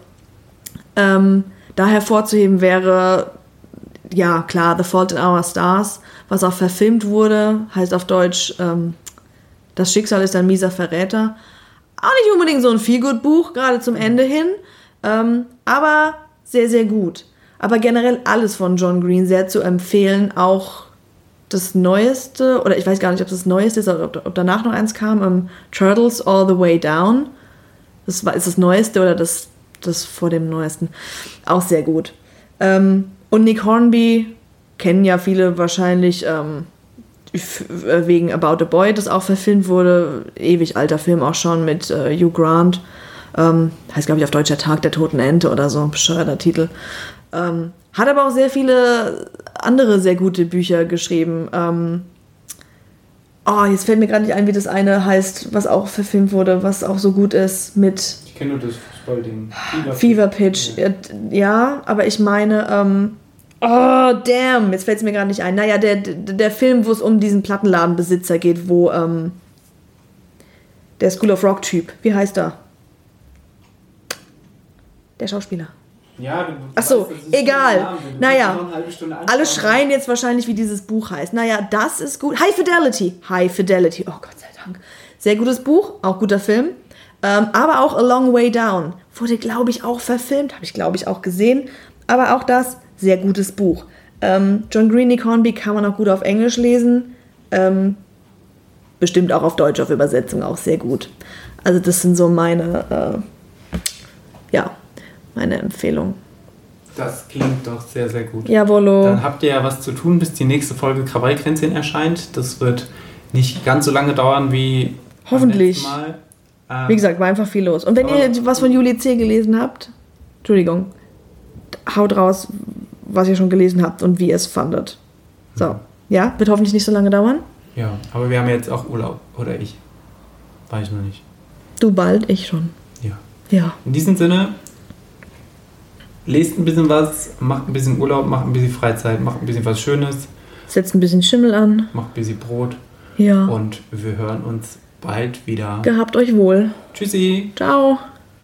Ähm, da hervorzuheben wäre, ja klar, The Fault in Our Stars, was auch verfilmt wurde, heißt auf Deutsch, ähm, Das Schicksal ist ein mieser Verräter. Auch nicht unbedingt so ein Feelgood-Buch, gerade zum Ende hin, ähm, aber sehr, sehr gut. Aber generell alles von John Green sehr zu empfehlen, auch das Neueste, oder ich weiß gar nicht, ob das Neueste ist, oder ob, ob danach noch eins kam, um, ähm, Turtles All the Way Down. Das war, ist das Neueste oder das, das vor dem Neuesten. Auch sehr gut. Ähm, und Nick Hornby kennen ja viele wahrscheinlich ähm, wegen About a Boy, das auch verfilmt wurde. Ewig alter Film auch schon mit äh, Hugh Grant. Ähm, heißt, glaube ich, auf Deutsch Der Tag der Toten Ente oder so. Bescheuerter Titel. Ähm, hat aber auch sehr viele andere sehr gute Bücher geschrieben. Ähm, oh, jetzt fällt mir gerade nicht ein, wie das eine heißt, was auch verfilmt wurde, was auch so gut ist mit. Ich kenne nur das Fußballding. Fever, Fever Pitch. Ja. ja, aber ich meine, ähm, oh, damn, jetzt fällt es mir gerade nicht ein. Naja, der, der, Film, wo es um diesen Plattenladenbesitzer geht, wo ähm, der School of Rock-Typ, wie heißt er? Der Schauspieler. Ja, du, Ach so, weißt, egal. Naja, alle schreien jetzt wahrscheinlich, wie dieses Buch heißt. Naja, das ist gut. High Fidelity. High Fidelity. Oh Gott sei Dank. Sehr gutes Buch, auch guter Film. Ähm, aber auch A Long Way Down. Wurde, glaube ich, auch verfilmt. Habe ich, glaube ich, auch gesehen. Aber auch das, sehr gutes Buch. Ähm, John Green, Nick Hornby kann man auch gut auf Englisch lesen. Ähm, bestimmt auch auf Deutsch, auf Übersetzung auch sehr gut. Also das sind so meine, äh, ja, meine Empfehlung. Das klingt doch sehr, sehr gut. Jawollo. Dann habt ihr ja was zu tun, bis die nächste Folge Krawallkränzchen erscheint. Das wird nicht ganz so lange dauern wie Hoffentlich. Mal. Ähm, wie gesagt, war einfach viel los. Und wenn ihr was von Juli C. gelesen habt, Entschuldigung. Haut raus, was ihr schon gelesen habt und wie ihr es fandet. So. Ja, wird hoffentlich nicht so lange dauern. Ja, aber wir haben jetzt auch Urlaub. Oder ich. Weiß ich noch nicht. Du bald, ich schon. Ja. Ja. In diesem Sinne, lest ein bisschen was, macht ein bisschen Urlaub, macht ein bisschen Freizeit, macht ein bisschen was Schönes, Setzt ein bisschen Schimmel an. macht ein bisschen Brot Ja. und wir hören uns bald wieder. Gehabt euch wohl. Tschüssi! Ciao.